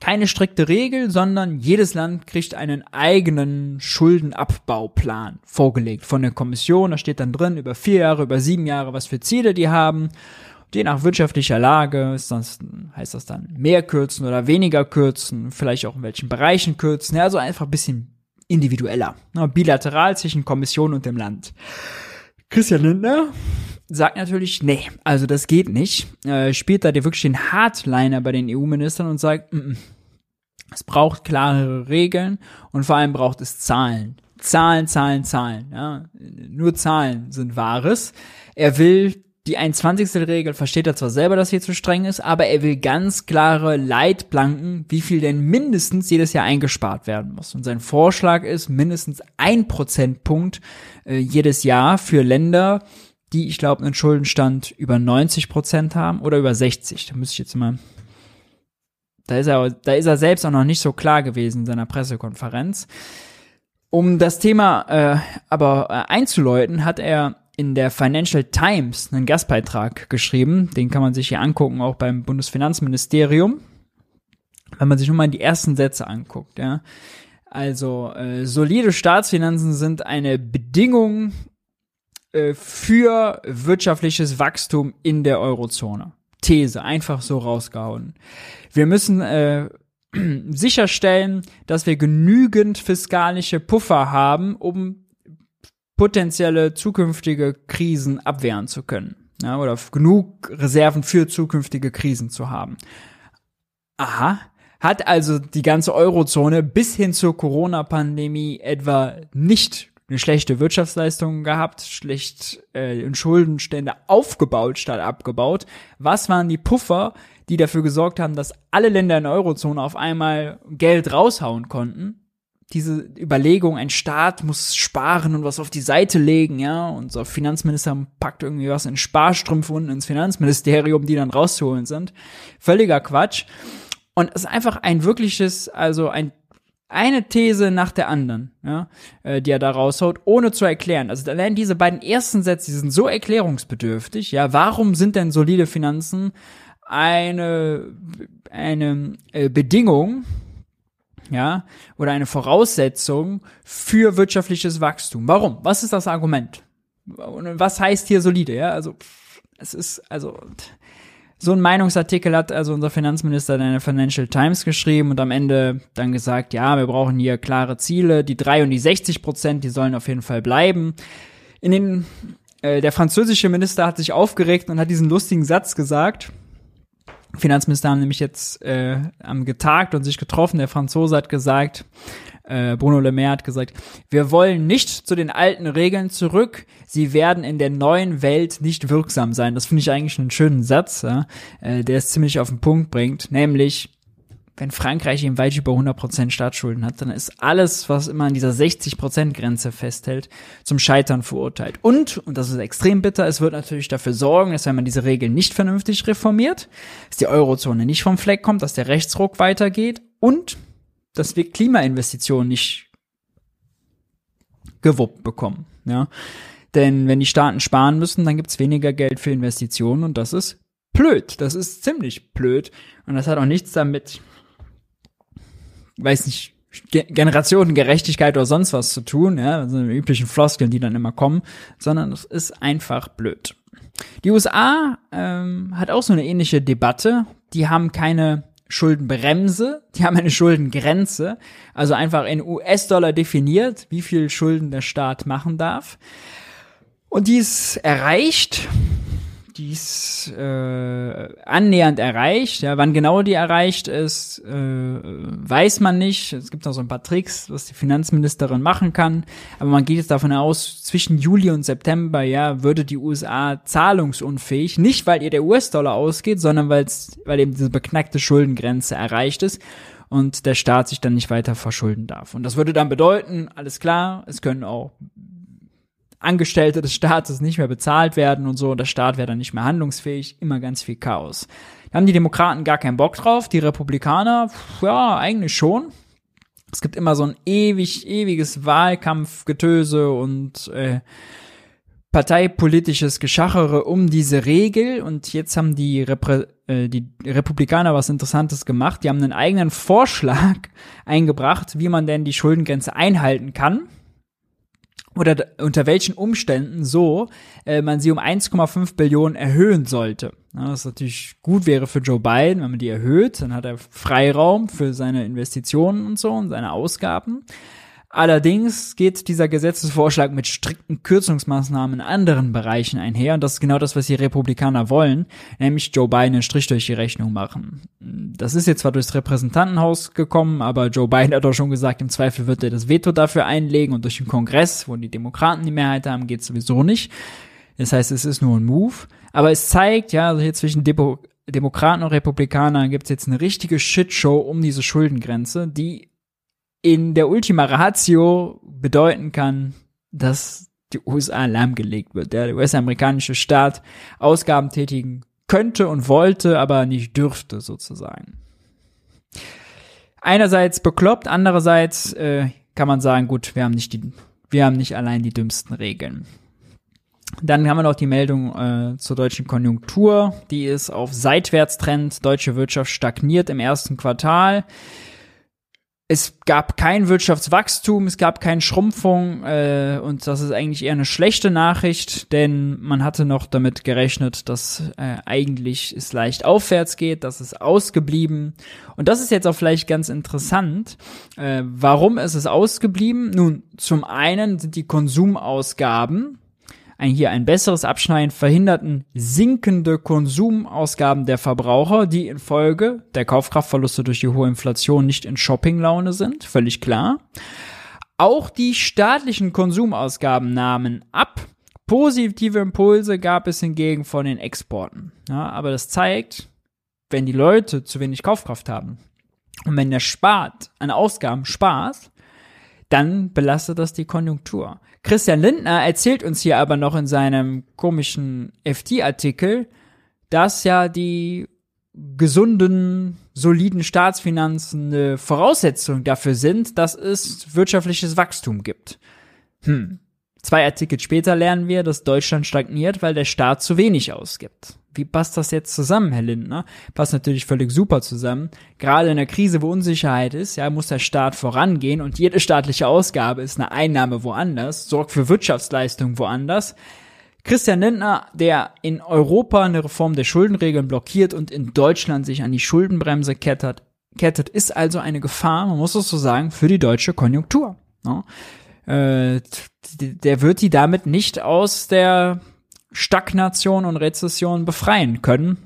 keine strikte Regel, sondern jedes Land kriegt einen eigenen Schuldenabbauplan vorgelegt von der Kommission. Da steht dann drin über vier Jahre, über sieben Jahre, was für Ziele die haben. Je nach wirtschaftlicher Lage ist das, heißt das dann mehr kürzen oder weniger kürzen, vielleicht auch in welchen Bereichen kürzen. Ja, also einfach ein bisschen individueller, ne, bilateral zwischen Kommission und dem Land. Christian Lindner sagt natürlich, nee, also das geht nicht. Äh, spielt da wirklich den Hardliner bei den EU-Ministern und sagt, mm -mm, es braucht klare Regeln und vor allem braucht es Zahlen. Zahlen, Zahlen, Zahlen. Ja. Nur Zahlen sind Wahres. Er will die 21. Regel versteht er zwar selber, dass hier zu streng ist, aber er will ganz klare Leitplanken, wie viel denn mindestens jedes Jahr eingespart werden muss. Und sein Vorschlag ist mindestens ein Prozentpunkt äh, jedes Jahr für Länder, die, ich glaube, einen Schuldenstand über 90 Prozent haben oder über 60. Da müsste ich jetzt mal da ist er, da ist er selbst auch noch nicht so klar gewesen in seiner Pressekonferenz. Um das Thema äh, aber äh, einzuläuten, hat er in der Financial Times einen Gastbeitrag geschrieben. Den kann man sich hier angucken, auch beim Bundesfinanzministerium. Wenn man sich nur mal die ersten Sätze anguckt, ja. Also, äh, solide Staatsfinanzen sind eine Bedingung äh, für wirtschaftliches Wachstum in der Eurozone. These, einfach so rausgehauen. Wir müssen äh, sicherstellen, dass wir genügend fiskalische Puffer haben, um potenzielle zukünftige Krisen abwehren zu können. Ja, oder genug Reserven für zukünftige Krisen zu haben. Aha. Hat also die ganze Eurozone bis hin zur Corona-Pandemie etwa nicht eine schlechte Wirtschaftsleistung gehabt, schlecht äh, in Schuldenstände aufgebaut statt abgebaut. Was waren die Puffer, die dafür gesorgt haben, dass alle Länder in der Eurozone auf einmal Geld raushauen konnten? Diese Überlegung, ein Staat muss sparen und was auf die Seite legen, ja, und so Finanzminister packt irgendwie was in Sparstrümpfe unten ins Finanzministerium, die dann rauszuholen sind. Völliger Quatsch. Und es ist einfach ein wirkliches, also ein eine These nach der anderen, ja, äh, die er da raushaut, ohne zu erklären. Also allein diese beiden ersten Sätze, die sind so erklärungsbedürftig, ja, warum sind denn solide Finanzen eine, eine äh, Bedingung ja, oder eine Voraussetzung für wirtschaftliches Wachstum. Warum? Was ist das Argument? Und was heißt hier solide? Ja, also es ist also so ein Meinungsartikel hat also unser Finanzminister in der Financial Times geschrieben und am Ende dann gesagt, ja, wir brauchen hier klare Ziele, die drei und die 60 Prozent, die sollen auf jeden Fall bleiben. In den äh, der französische Minister hat sich aufgeregt und hat diesen lustigen Satz gesagt. Finanzminister haben nämlich jetzt äh, getagt und sich getroffen. Der Franzose hat gesagt, äh, Bruno Le Maire hat gesagt, wir wollen nicht zu den alten Regeln zurück. Sie werden in der neuen Welt nicht wirksam sein. Das finde ich eigentlich einen schönen Satz, ja, äh, der es ziemlich auf den Punkt bringt. Nämlich, wenn Frankreich eben weit über 100% Staatsschulden hat, dann ist alles, was immer an dieser 60% Grenze festhält, zum Scheitern verurteilt. Und, und das ist extrem bitter, es wird natürlich dafür sorgen, dass wenn man diese Regeln nicht vernünftig reformiert, dass die Eurozone nicht vom Fleck kommt, dass der Rechtsruck weitergeht und dass wir Klimainvestitionen nicht gewuppt bekommen. Ja? Denn wenn die Staaten sparen müssen, dann gibt's weniger Geld für Investitionen und das ist blöd. Das ist ziemlich blöd. Und das hat auch nichts damit weiß nicht, Generationengerechtigkeit oder sonst was zu tun, ja, also die üblichen Floskeln, die dann immer kommen, sondern es ist einfach blöd. Die USA ähm, hat auch so eine ähnliche Debatte. Die haben keine Schuldenbremse, die haben eine Schuldengrenze, also einfach in US-Dollar definiert, wie viel Schulden der Staat machen darf. Und die ist erreicht die ist äh, annähernd erreicht. Ja, wann genau die erreicht ist, äh, weiß man nicht. Es gibt noch so ein paar Tricks, was die Finanzministerin machen kann. Aber man geht jetzt davon aus, zwischen Juli und September, ja, würde die USA zahlungsunfähig. Nicht, weil ihr der US-Dollar ausgeht, sondern weil's, weil eben diese beknackte Schuldengrenze erreicht ist und der Staat sich dann nicht weiter verschulden darf. Und das würde dann bedeuten, alles klar, es können auch Angestellte des Staates nicht mehr bezahlt werden und so, und der Staat wäre dann nicht mehr handlungsfähig, immer ganz viel Chaos. Da haben die Demokraten gar keinen Bock drauf, die Republikaner, ja, eigentlich schon. Es gibt immer so ein ewig, ewiges Wahlkampfgetöse und äh, parteipolitisches Geschachere um diese Regel und jetzt haben die, Reprä äh, die Republikaner was Interessantes gemacht. Die haben einen eigenen Vorschlag eingebracht, wie man denn die Schuldengrenze einhalten kann oder unter welchen Umständen so äh, man sie um 1,5 Billionen erhöhen sollte. Ja, was natürlich gut wäre für Joe Biden, wenn man die erhöht, dann hat er Freiraum für seine Investitionen und so und seine Ausgaben. Allerdings geht dieser Gesetzesvorschlag mit strikten Kürzungsmaßnahmen in anderen Bereichen einher und das ist genau das, was die Republikaner wollen, nämlich Joe Biden einen Strich durch die Rechnung machen. Das ist jetzt zwar durchs Repräsentantenhaus gekommen, aber Joe Biden hat auch schon gesagt, im Zweifel wird er das Veto dafür einlegen und durch den Kongress, wo die Demokraten die Mehrheit haben, geht sowieso nicht. Das heißt, es ist nur ein Move, aber es zeigt, ja, also hier zwischen Demo Demokraten und Republikanern gibt es jetzt eine richtige Shitshow um diese Schuldengrenze, die in der Ultima Ratio bedeuten kann, dass die USA lahmgelegt wird. Der US-amerikanische Staat Ausgaben tätigen könnte und wollte, aber nicht dürfte sozusagen. Einerseits bekloppt, andererseits äh, kann man sagen, gut, wir haben nicht die, wir haben nicht allein die dümmsten Regeln. Dann haben wir noch die Meldung äh, zur deutschen Konjunktur. Die ist auf Seitwärtstrend. Deutsche Wirtschaft stagniert im ersten Quartal es gab kein Wirtschaftswachstum, es gab keine Schrumpfung äh, und das ist eigentlich eher eine schlechte Nachricht, denn man hatte noch damit gerechnet, dass äh, eigentlich es leicht aufwärts geht, das ist ausgeblieben und das ist jetzt auch vielleicht ganz interessant. Äh, warum ist es ausgeblieben? Nun, zum einen sind die Konsumausgaben ein, hier ein besseres Abschneiden verhinderten sinkende Konsumausgaben der Verbraucher, die infolge der Kaufkraftverluste durch die hohe Inflation nicht in Shoppinglaune sind, völlig klar. Auch die staatlichen Konsumausgaben nahmen ab. Positive Impulse gab es hingegen von den Exporten. Ja, aber das zeigt, wenn die Leute zu wenig Kaufkraft haben und wenn der spart an Ausgaben spart, dann belastet das die Konjunktur. Christian Lindner erzählt uns hier aber noch in seinem komischen FT-Artikel, dass ja die gesunden, soliden Staatsfinanzen eine Voraussetzung dafür sind, dass es wirtschaftliches Wachstum gibt. Hm. Zwei Artikel später lernen wir, dass Deutschland stagniert, weil der Staat zu wenig ausgibt. Wie passt das jetzt zusammen, Herr Lindner? Passt natürlich völlig super zusammen. Gerade in einer Krise, wo Unsicherheit ist, ja, muss der Staat vorangehen und jede staatliche Ausgabe ist eine Einnahme woanders, sorgt für Wirtschaftsleistung woanders. Christian Lindner, der in Europa eine Reform der Schuldenregeln blockiert und in Deutschland sich an die Schuldenbremse kettet, kettet ist also eine Gefahr, man muss es so sagen, für die deutsche Konjunktur. Ne? Äh, der wird die damit nicht aus der Stagnation und Rezession befreien können.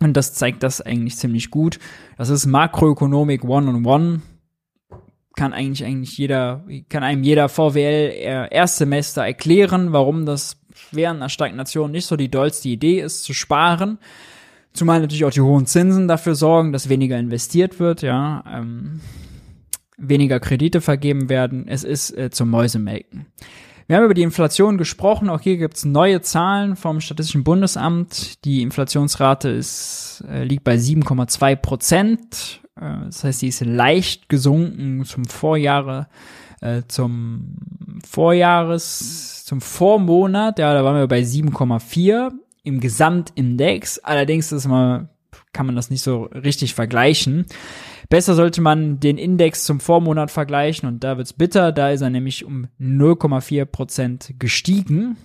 Und das zeigt das eigentlich ziemlich gut. Das ist Makroökonomik One-on-One. -on -one. Kann eigentlich eigentlich jeder, kann einem jeder VWL Erstsemester erklären, warum das während einer Stagnation nicht so die dollste Idee ist, zu sparen. Zumal natürlich auch die hohen Zinsen dafür sorgen, dass weniger investiert wird, ja, ähm, weniger Kredite vergeben werden. Es ist äh, zum Mäusemelken. Wir haben über die Inflation gesprochen. Auch hier gibt es neue Zahlen vom Statistischen Bundesamt. Die Inflationsrate ist, äh, liegt bei 7,2 Prozent. Äh, das heißt, sie ist leicht gesunken zum Vorjahre, äh, zum Vorjahres, zum Vormonat. Ja, da waren wir bei 7,4 im Gesamtindex. Allerdings ist mal, kann man das nicht so richtig vergleichen. Besser sollte man den Index zum Vormonat vergleichen und da wird's bitter, da ist er nämlich um 0,4 Prozent gestiegen.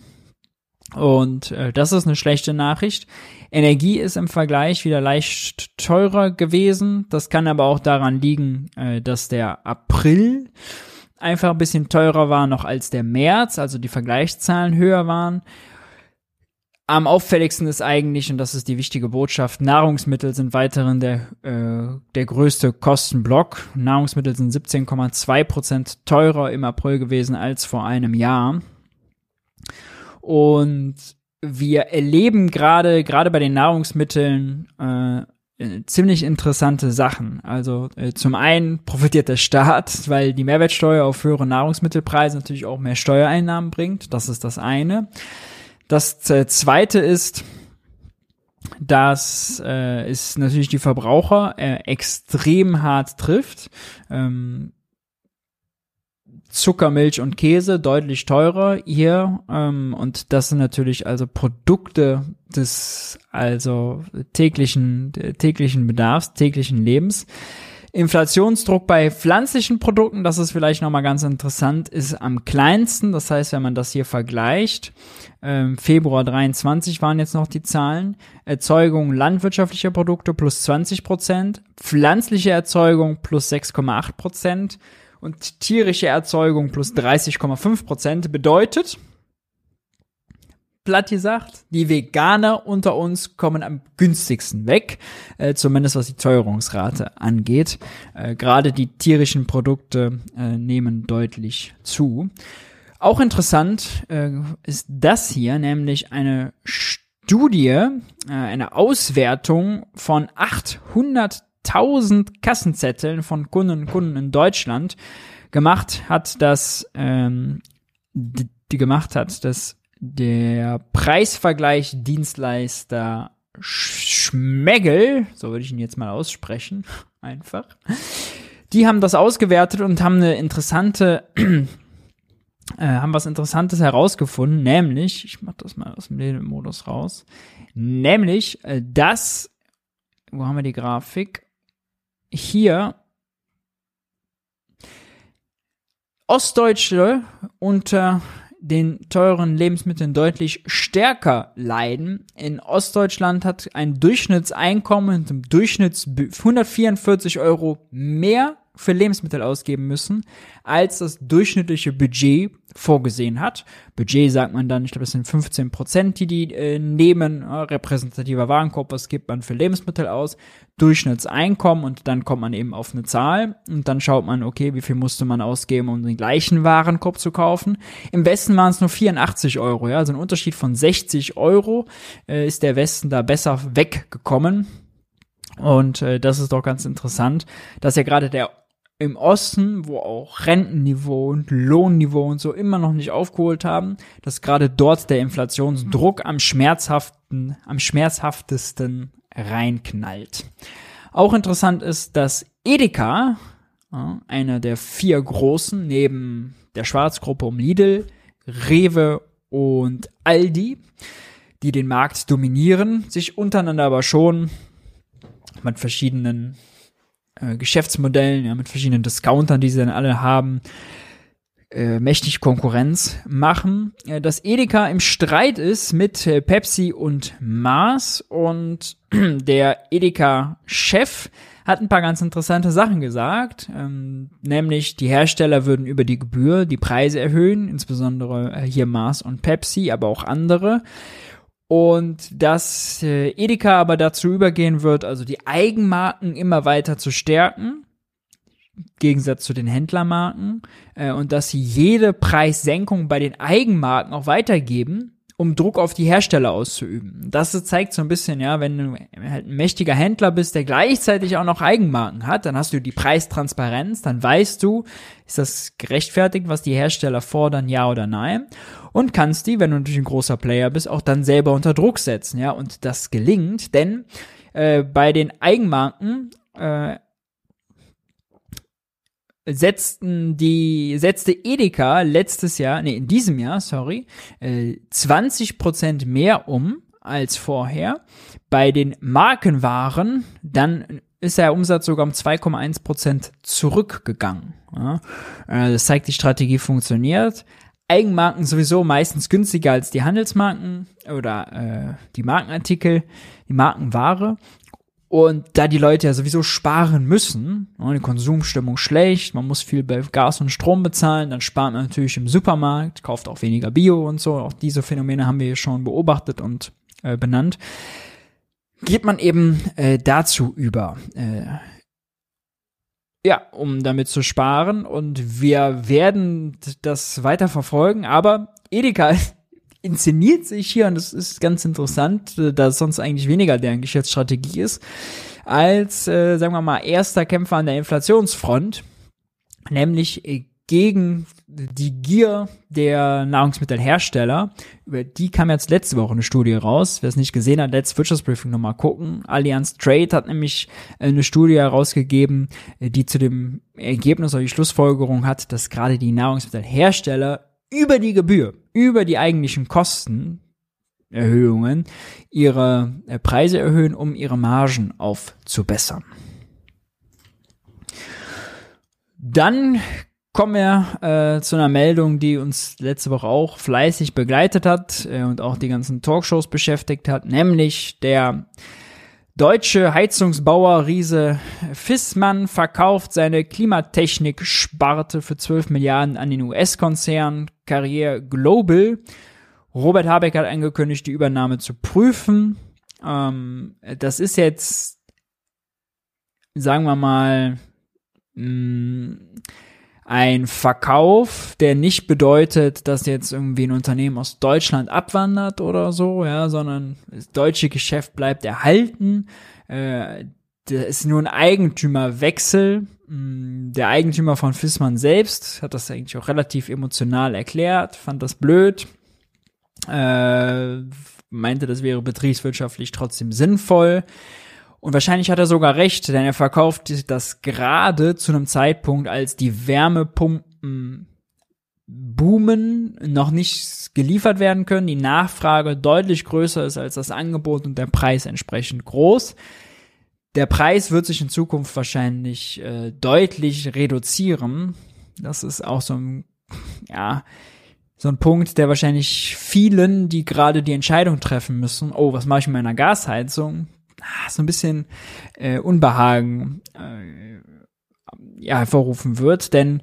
Und äh, das ist eine schlechte Nachricht. Energie ist im Vergleich wieder leicht teurer gewesen. Das kann aber auch daran liegen, äh, dass der April einfach ein bisschen teurer war noch als der März, also die Vergleichszahlen höher waren. Am auffälligsten ist eigentlich, und das ist die wichtige Botschaft, Nahrungsmittel sind weiterhin der, äh, der größte Kostenblock. Nahrungsmittel sind 17,2 Prozent teurer im April gewesen als vor einem Jahr. Und wir erleben gerade, gerade bei den Nahrungsmitteln, äh, ziemlich interessante Sachen. Also äh, zum einen profitiert der Staat, weil die Mehrwertsteuer auf höhere Nahrungsmittelpreise natürlich auch mehr Steuereinnahmen bringt. Das ist das eine. Das äh, zweite ist, dass äh, es natürlich die Verbraucher äh, extrem hart trifft. Ähm, Zucker, Milch und Käse deutlich teurer hier ähm, und das sind natürlich also Produkte des also täglichen täglichen Bedarfs, täglichen Lebens. Inflationsdruck bei pflanzlichen Produkten, das ist vielleicht nochmal ganz interessant, ist am kleinsten. Das heißt, wenn man das hier vergleicht, ähm, Februar 23 waren jetzt noch die Zahlen, Erzeugung landwirtschaftlicher Produkte plus 20 Prozent, pflanzliche Erzeugung plus 6,8 Prozent und tierische Erzeugung plus 30,5 Prozent bedeutet, platt gesagt, die Veganer unter uns kommen am günstigsten weg, äh, zumindest was die Teuerungsrate angeht. Äh, Gerade die tierischen Produkte äh, nehmen deutlich zu. Auch interessant äh, ist das hier, nämlich eine Studie, äh, eine Auswertung von 800.000 Kassenzetteln von Kunden und Kunden in Deutschland gemacht hat, das ähm, die, die gemacht hat, das der Preisvergleich Dienstleister Schmeggel, so würde ich ihn jetzt mal aussprechen, einfach. Die haben das ausgewertet und haben eine interessante, äh, haben was Interessantes herausgefunden, nämlich, ich mach das mal aus dem Modus raus, nämlich, äh, dass, wo haben wir die Grafik? Hier Ostdeutsche unter den teuren Lebensmitteln deutlich stärker leiden. In Ostdeutschland hat ein Durchschnittseinkommen im Durchschnitt 144 Euro mehr für Lebensmittel ausgeben müssen, als das durchschnittliche Budget vorgesehen hat. Budget sagt man dann, ich glaube, das sind 15 Prozent, die die äh, nehmen. Äh, repräsentativer Warenkorb, was gibt man für Lebensmittel aus? Durchschnittseinkommen und dann kommt man eben auf eine Zahl und dann schaut man, okay, wie viel musste man ausgeben, um den gleichen Warenkorb zu kaufen. Im Westen waren es nur 84 Euro, ja, also ein Unterschied von 60 Euro äh, ist der Westen da besser weggekommen. Und äh, das ist doch ganz interessant, dass ja gerade der im Osten, wo auch Rentenniveau und Lohnniveau und so immer noch nicht aufgeholt haben, dass gerade dort der Inflationsdruck am schmerzhaften, am schmerzhaftesten reinknallt. Auch interessant ist, dass Edeka, einer der vier großen, neben der Schwarzgruppe um Lidl, Rewe und Aldi, die den Markt dominieren, sich untereinander aber schon mit verschiedenen äh, Geschäftsmodellen, ja, mit verschiedenen Discountern, die sie dann alle haben, äh, mächtig Konkurrenz machen. Äh, dass Edeka im Streit ist mit äh, Pepsi und Mars und der Edeka-Chef hat ein paar ganz interessante Sachen gesagt, ähm, nämlich die Hersteller würden über die Gebühr die Preise erhöhen, insbesondere äh, hier Mars und Pepsi, aber auch andere. Und dass äh, Edeka aber dazu übergehen wird, also die Eigenmarken immer weiter zu stärken Gegensatz zu den Händlermarken äh, und dass sie jede Preissenkung bei den Eigenmarken auch weitergeben, um Druck auf die Hersteller auszuüben. Das zeigt so ein bisschen, ja, wenn du halt ein mächtiger Händler bist, der gleichzeitig auch noch Eigenmarken hat, dann hast du die Preistransparenz, dann weißt du, ist das gerechtfertigt, was die Hersteller fordern, ja oder nein, und kannst die, wenn du natürlich ein großer Player bist, auch dann selber unter Druck setzen, ja, und das gelingt, denn äh, bei den Eigenmarken äh, setzten die, setzte Edeka letztes Jahr, nee, in diesem Jahr, sorry, äh, 20 Prozent mehr um als vorher. Bei den Markenwaren, dann ist der Umsatz sogar um 2,1 Prozent zurückgegangen. Äh, das zeigt, die Strategie funktioniert. Eigenmarken sowieso meistens günstiger als die Handelsmarken oder äh, die Markenartikel, die Markenware. Und da die Leute ja sowieso sparen müssen, ne, die Konsumstimmung schlecht, man muss viel bei Gas und Strom bezahlen, dann spart man natürlich im Supermarkt, kauft auch weniger Bio und so. Auch diese Phänomene haben wir schon beobachtet und äh, benannt. Geht man eben äh, dazu über, äh, ja, um damit zu sparen. Und wir werden das weiter verfolgen, aber Edeka inszeniert sich hier, und das ist ganz interessant, äh, da es sonst eigentlich weniger deren Geschäftsstrategie ist, als, äh, sagen wir mal, erster Kämpfer an der Inflationsfront, nämlich äh, gegen die Gier der Nahrungsmittelhersteller. Über die kam jetzt letzte Woche eine Studie raus. Wer es nicht gesehen hat, letztes Wirtschaftsbriefing nochmal gucken. Allianz Trade hat nämlich eine Studie herausgegeben, die zu dem Ergebnis oder die Schlussfolgerung hat, dass gerade die Nahrungsmittelhersteller über die Gebühr, über die eigentlichen Kostenerhöhungen ihre äh, Preise erhöhen, um ihre Margen aufzubessern. Dann kommen wir äh, zu einer Meldung, die uns letzte Woche auch fleißig begleitet hat äh, und auch die ganzen Talkshows beschäftigt hat, nämlich der Deutsche Heizungsbauer Riese Fissmann verkauft seine Klimatechnik-Sparte für 12 Milliarden an den US-Konzern Carrier Global. Robert Habeck hat angekündigt, die Übernahme zu prüfen. Ähm, das ist jetzt, sagen wir mal, mh, mm, ein Verkauf, der nicht bedeutet, dass jetzt irgendwie ein Unternehmen aus Deutschland abwandert oder so, ja, sondern das deutsche Geschäft bleibt erhalten. Äh, da ist nur ein Eigentümerwechsel. Mm, der Eigentümer von Fissmann selbst hat das eigentlich auch relativ emotional erklärt, fand das blöd, äh, meinte, das wäre betriebswirtschaftlich trotzdem sinnvoll. Und wahrscheinlich hat er sogar recht, denn er verkauft das gerade zu einem Zeitpunkt, als die Wärmepumpen boomen, noch nicht geliefert werden können, die Nachfrage deutlich größer ist als das Angebot und der Preis entsprechend groß. Der Preis wird sich in Zukunft wahrscheinlich äh, deutlich reduzieren. Das ist auch so ein, ja, so ein Punkt, der wahrscheinlich vielen, die gerade die Entscheidung treffen müssen, oh, was mache ich mit meiner Gasheizung, so ein bisschen äh, Unbehagen äh, ja, hervorrufen wird, denn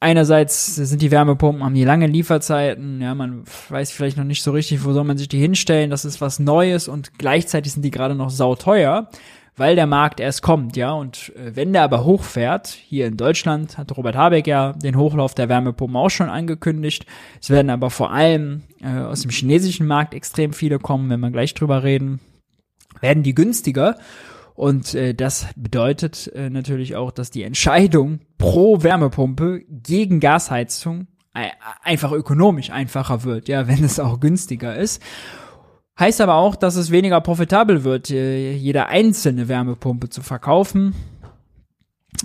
einerseits sind die Wärmepumpen, haben die lange Lieferzeiten, ja, man weiß vielleicht noch nicht so richtig, wo soll man sich die hinstellen, das ist was Neues und gleichzeitig sind die gerade noch sauteuer, weil der Markt erst kommt, ja, und äh, wenn der aber hochfährt, hier in Deutschland hat Robert Habeck ja den Hochlauf der Wärmepumpen auch schon angekündigt, es werden aber vor allem äh, aus dem chinesischen Markt extrem viele kommen, wenn wir gleich drüber reden, werden die günstiger. Und äh, das bedeutet äh, natürlich auch, dass die Entscheidung pro Wärmepumpe gegen Gasheizung einfach ökonomisch einfacher wird, ja, wenn es auch günstiger ist. Heißt aber auch, dass es weniger profitabel wird, äh, jede einzelne Wärmepumpe zu verkaufen.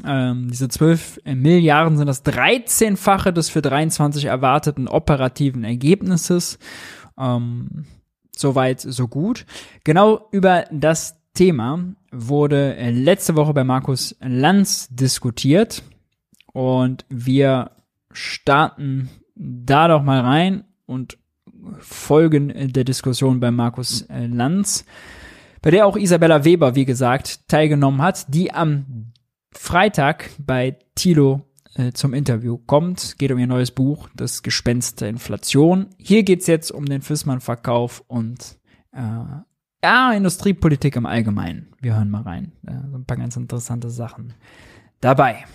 Ähm, diese 12 Milliarden sind das 13-fache des für 23 erwarteten operativen Ergebnisses. Ähm, Soweit, so gut. Genau über das Thema wurde letzte Woche bei Markus Lanz diskutiert und wir starten da doch mal rein und folgen der Diskussion bei Markus äh, Lanz, bei der auch Isabella Weber, wie gesagt, teilgenommen hat, die am Freitag bei Tilo äh, zum Interview kommt. Geht um ihr neues Buch, Das Gespenst der Inflation. Hier geht's jetzt um den Fissmann-Verkauf und äh, ja, Industriepolitik im Allgemeinen. Wir hören mal rein. Äh, so ein paar ganz interessante Sachen dabei.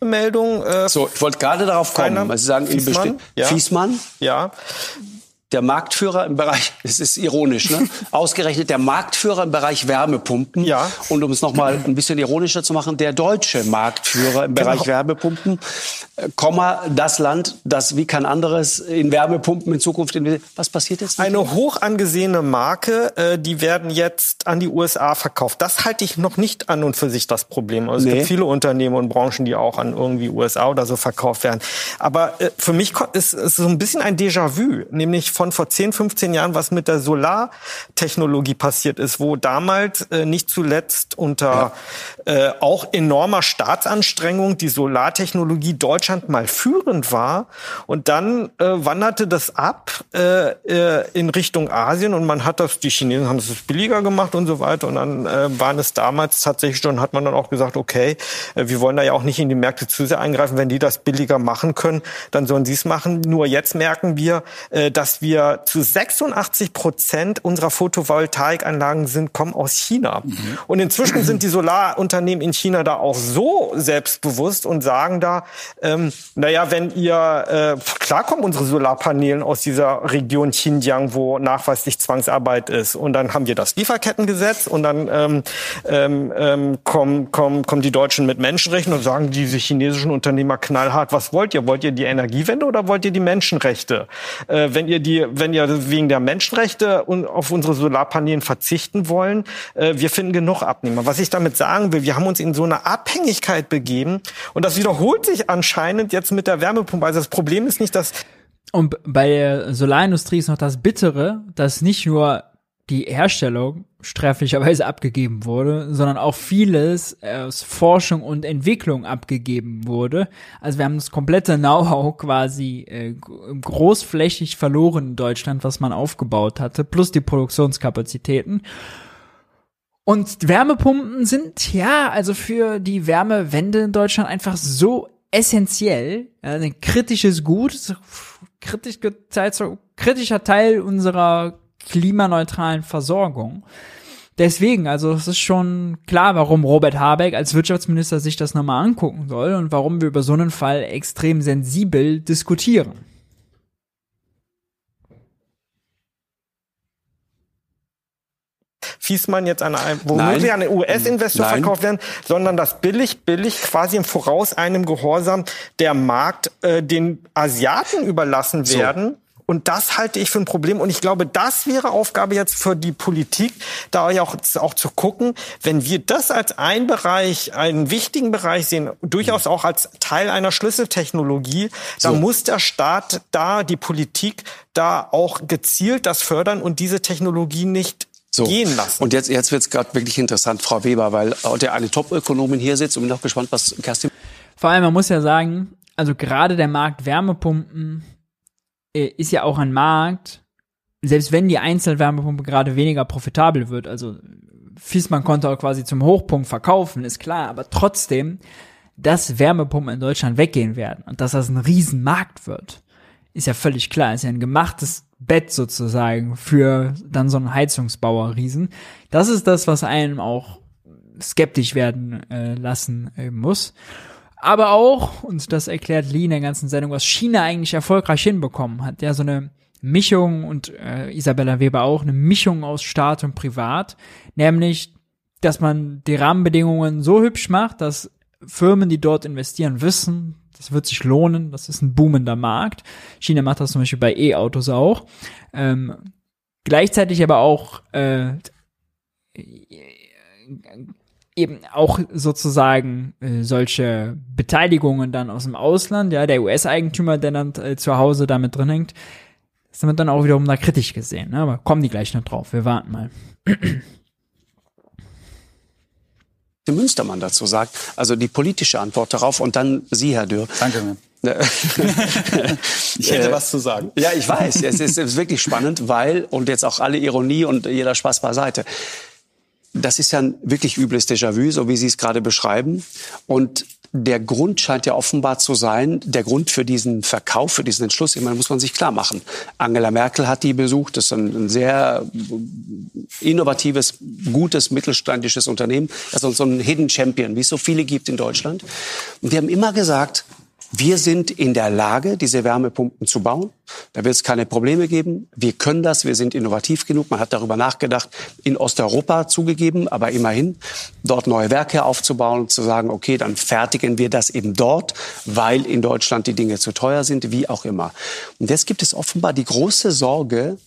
Meldung. Äh, so, ich wollte gerade darauf kommen. Also Sie sagen, Fiesmann, ja. Fiesmann? Ja der Marktführer im Bereich, es ist ironisch, ne? ausgerechnet der Marktführer im Bereich Wärmepumpen. Ja. Und um es nochmal ein bisschen ironischer zu machen, der deutsche Marktführer im Bereich genau. Wärmepumpen, äh, Komma, das Land, das wie kein anderes in Wärmepumpen in Zukunft investiert. Was passiert jetzt? Eine hoch angesehene Marke, äh, die werden jetzt an die USA verkauft. Das halte ich noch nicht an und für sich das Problem. Also nee. Es gibt viele Unternehmen und Branchen, die auch an irgendwie USA oder so verkauft werden. Aber äh, für mich ist es so ein bisschen ein Déjà-vu, nämlich von von vor 10, 15 Jahren, was mit der Solartechnologie passiert ist, wo damals äh, nicht zuletzt unter ja. äh, auch enormer Staatsanstrengung die Solartechnologie Deutschland mal führend war. Und dann äh, wanderte das ab äh, äh, in Richtung Asien und man hat das, die Chinesen haben es billiger gemacht und so weiter. Und dann äh, waren es damals tatsächlich schon, hat man dann auch gesagt, okay, wir wollen da ja auch nicht in die Märkte zu sehr eingreifen. Wenn die das billiger machen können, dann sollen sie es machen. Nur jetzt merken wir, dass wir wir zu 86 Prozent unserer Photovoltaikanlagen sind, kommen aus China. Mhm. Und inzwischen sind die Solarunternehmen in China da auch so selbstbewusst und sagen da, ähm, naja, wenn ihr, äh, klar kommen unsere Solarpanelen aus dieser Region Xinjiang, wo nachweislich Zwangsarbeit ist. Und dann haben wir das Lieferkettengesetz und dann ähm, ähm, ähm kommen, kommen, kommen die Deutschen mit Menschenrechten und sagen diese chinesischen Unternehmer knallhart, was wollt ihr? Wollt ihr die Energiewende oder wollt ihr die Menschenrechte? Äh, wenn ihr die wenn ihr wegen der Menschenrechte auf unsere Solarpanelen verzichten wollen, äh, wir finden genug Abnehmer. Was ich damit sagen will, wir haben uns in so eine Abhängigkeit begeben und das wiederholt sich anscheinend jetzt mit der Wärmepumpe. Also das Problem ist nicht, dass und bei der Solarindustrie ist noch das Bittere, dass nicht nur die Herstellung sträflicherweise abgegeben wurde, sondern auch vieles aus Forschung und Entwicklung abgegeben wurde. Also wir haben das komplette Know-how quasi äh, großflächig verloren in Deutschland, was man aufgebaut hatte, plus die Produktionskapazitäten. Und Wärmepumpen sind ja also für die Wärmewende in Deutschland einfach so essentiell, ja, ein kritisches Gut, kritisch, kritischer Teil unserer klimaneutralen Versorgung. Deswegen, also es ist schon klar, warum Robert Habeck als Wirtschaftsminister sich das nochmal angucken soll und warum wir über so einen Fall extrem sensibel diskutieren. Fiesmann jetzt an einem, womöglich an einen US-Investor verkauft werden, sondern das billig, billig quasi im Voraus einem Gehorsam der Markt äh, den Asiaten überlassen werden. So. Und das halte ich für ein Problem. Und ich glaube, das wäre Aufgabe jetzt für die Politik, da auch, auch zu gucken, wenn wir das als ein Bereich, einen wichtigen Bereich sehen, durchaus auch als Teil einer Schlüsseltechnologie, so. dann muss der Staat da, die Politik da auch gezielt das fördern und diese Technologie nicht so. gehen lassen. Und jetzt, jetzt wird es gerade wirklich interessant, Frau Weber, weil heute eine Top-Ökonomin hier sitzt und bin auch gespannt, was Kerstin. Vor allem, man muss ja sagen, also gerade der Markt Wärmepumpen ist ja auch ein Markt, selbst wenn die Einzelwärmepumpe gerade weniger profitabel wird, also Fiesmann konnte auch quasi zum Hochpunkt verkaufen, ist klar, aber trotzdem, dass Wärmepumpen in Deutschland weggehen werden und dass das ein Riesenmarkt wird, ist ja völlig klar, ist ja ein gemachtes Bett sozusagen für dann so einen Heizungsbauer Riesen. Das ist das, was einem auch skeptisch werden äh, lassen äh, muss aber auch, und das erklärt Lee in der ganzen Sendung, was China eigentlich erfolgreich hinbekommen hat. Ja, so eine Mischung und äh, Isabella Weber auch, eine Mischung aus Staat und Privat, nämlich, dass man die Rahmenbedingungen so hübsch macht, dass Firmen, die dort investieren, wissen, das wird sich lohnen, das ist ein boomender Markt. China macht das zum Beispiel bei E-Autos auch. Ähm, gleichzeitig aber auch äh, eben auch sozusagen äh, solche Beteiligungen dann aus dem Ausland, ja, der US-Eigentümer, der dann äh, zu Hause damit drin hängt, ist damit dann auch wiederum da kritisch gesehen. Ne? Aber kommen die gleich noch drauf, wir warten mal. Münstermann dazu sagt, also die politische Antwort darauf und dann Sie, Herr Dürr. Danke. ich hätte was zu sagen. Ja, ich weiß. Es ist, es ist wirklich spannend, weil, und jetzt auch alle Ironie und jeder Spaß beiseite, das ist ja ein wirklich übles Déjà-vu, so wie Sie es gerade beschreiben. Und der Grund scheint ja offenbar zu sein, der Grund für diesen Verkauf, für diesen Entschluss, ich muss man sich klar machen. Angela Merkel hat die besucht, das ist ein, ein sehr innovatives, gutes, mittelständisches Unternehmen, also so ein Hidden Champion, wie es so viele gibt in Deutschland. Und die haben immer gesagt, wir sind in der Lage, diese Wärmepumpen zu bauen. Da wird es keine Probleme geben. Wir können das. Wir sind innovativ genug. Man hat darüber nachgedacht, in Osteuropa zugegeben, aber immerhin dort neue Werke aufzubauen und zu sagen, okay, dann fertigen wir das eben dort, weil in Deutschland die Dinge zu teuer sind, wie auch immer. Und jetzt gibt es offenbar die große Sorge,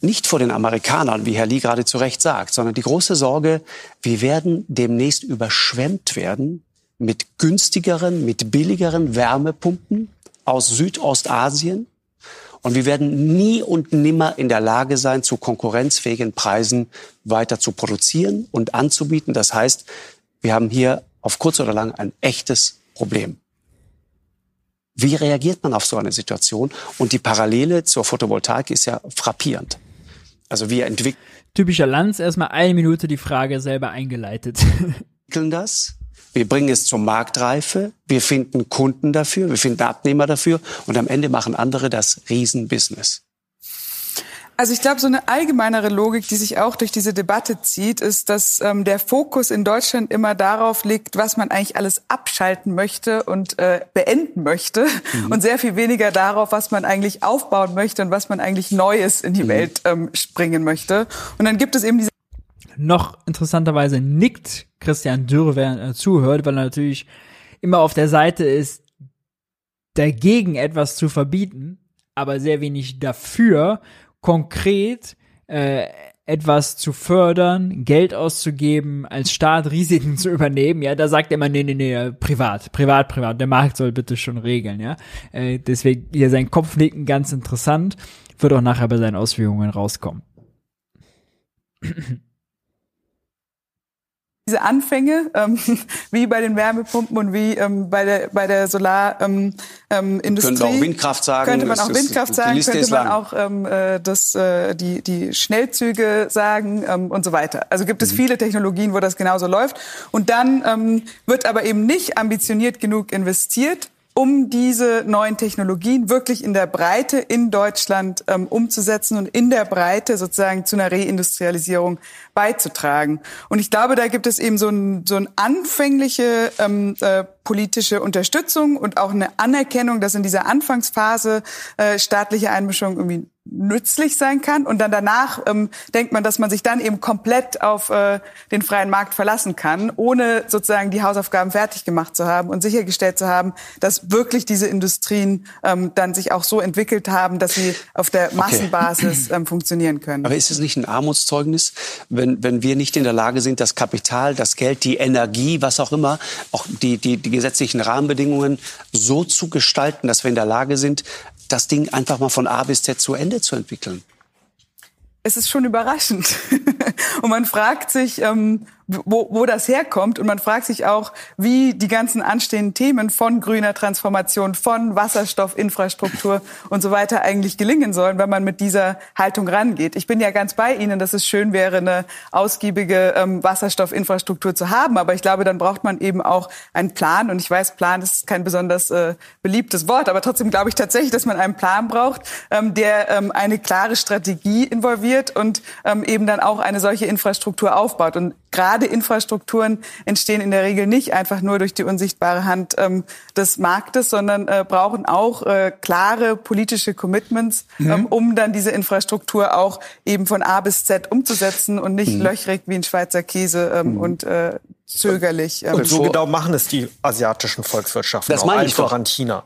nicht vor den Amerikanern, wie Herr Lee gerade zu Recht sagt, sondern die große Sorge, wir werden demnächst überschwemmt werden mit günstigeren, mit billigeren Wärmepumpen aus Südostasien. Und wir werden nie und nimmer in der Lage sein, zu konkurrenzfähigen Preisen weiter zu produzieren und anzubieten. Das heißt, wir haben hier auf kurz oder lang ein echtes Problem. Wie reagiert man auf so eine Situation? Und die Parallele zur Photovoltaik ist ja frappierend. Also wir entwickeln. Typischer Lanz, erstmal eine Minute die Frage selber eingeleitet. entwickeln das wir bringen es zur Marktreife, wir finden Kunden dafür, wir finden Abnehmer dafür und am Ende machen andere das Riesenbusiness. Also ich glaube, so eine allgemeinere Logik, die sich auch durch diese Debatte zieht, ist, dass ähm, der Fokus in Deutschland immer darauf liegt, was man eigentlich alles abschalten möchte und äh, beenden möchte mhm. und sehr viel weniger darauf, was man eigentlich aufbauen möchte und was man eigentlich Neues in die mhm. Welt ähm, springen möchte. Und dann gibt es eben diese noch interessanterweise nickt Christian Dürr, während er zuhört, weil er natürlich immer auf der Seite ist, dagegen etwas zu verbieten, aber sehr wenig dafür, konkret äh, etwas zu fördern, Geld auszugeben, als Staat Risiken zu übernehmen, ja, da sagt er immer, nee, nee, nee, privat, privat, privat, der Markt soll bitte schon regeln, ja. Äh, deswegen hier sein Kopfnicken ganz interessant, wird auch nachher bei seinen Ausführungen rauskommen. Diese Anfänge, ähm, wie bei den Wärmepumpen und wie ähm, bei der bei der Solarindustrie. Ähm, ähm, könnte man auch Windkraft sagen. Könnte man auch Windkraft sagen, könnte man auch ähm, äh, das, äh, die, die Schnellzüge sagen ähm, und so weiter. Also gibt es mhm. viele Technologien, wo das genauso läuft. Und dann ähm, wird aber eben nicht ambitioniert genug investiert um diese neuen Technologien wirklich in der Breite in Deutschland ähm, umzusetzen und in der Breite sozusagen zu einer Reindustrialisierung beizutragen. Und ich glaube, da gibt es eben so ein, so ein anfängliche ähm, äh, politische Unterstützung und auch eine Anerkennung, dass in dieser Anfangsphase äh, staatliche Einmischung irgendwie nützlich sein kann. Und dann danach ähm, denkt man, dass man sich dann eben komplett auf äh, den freien Markt verlassen kann, ohne sozusagen die Hausaufgaben fertig gemacht zu haben und sichergestellt zu haben, dass wirklich diese Industrien ähm, dann sich auch so entwickelt haben, dass sie auf der Massenbasis okay. ähm, funktionieren können. Aber ist es nicht ein Armutszeugnis, wenn, wenn wir nicht in der Lage sind, das Kapital, das Geld, die Energie, was auch immer, auch die, die, die gesetzlichen Rahmenbedingungen so zu gestalten, dass wir in der Lage sind, das Ding einfach mal von A bis Z zu Ende zu entwickeln? Es ist schon überraschend. Und man fragt sich, ähm, wo, wo das herkommt. Und man fragt sich auch, wie die ganzen anstehenden Themen von grüner Transformation, von Wasserstoffinfrastruktur und so weiter eigentlich gelingen sollen, wenn man mit dieser Haltung rangeht. Ich bin ja ganz bei Ihnen, dass es schön wäre, eine ausgiebige ähm, Wasserstoffinfrastruktur zu haben. Aber ich glaube, dann braucht man eben auch einen Plan. Und ich weiß, Plan ist kein besonders äh, beliebtes Wort. Aber trotzdem glaube ich tatsächlich, dass man einen Plan braucht, ähm, der ähm, eine klare Strategie involviert und ähm, eben dann auch eine solche Infrastruktur aufbaut. Und gerade Infrastrukturen entstehen in der Regel nicht einfach nur durch die unsichtbare Hand ähm, des Marktes, sondern äh, brauchen auch äh, klare politische Commitments, mhm. ähm, um dann diese Infrastruktur auch eben von A bis Z umzusetzen und nicht mhm. löchrig wie ein Schweizer Käse ähm, mhm. und äh, zögerlich. Ähm, und so genau machen es die asiatischen Volkswirtschaften. Das meine ich doch. an China.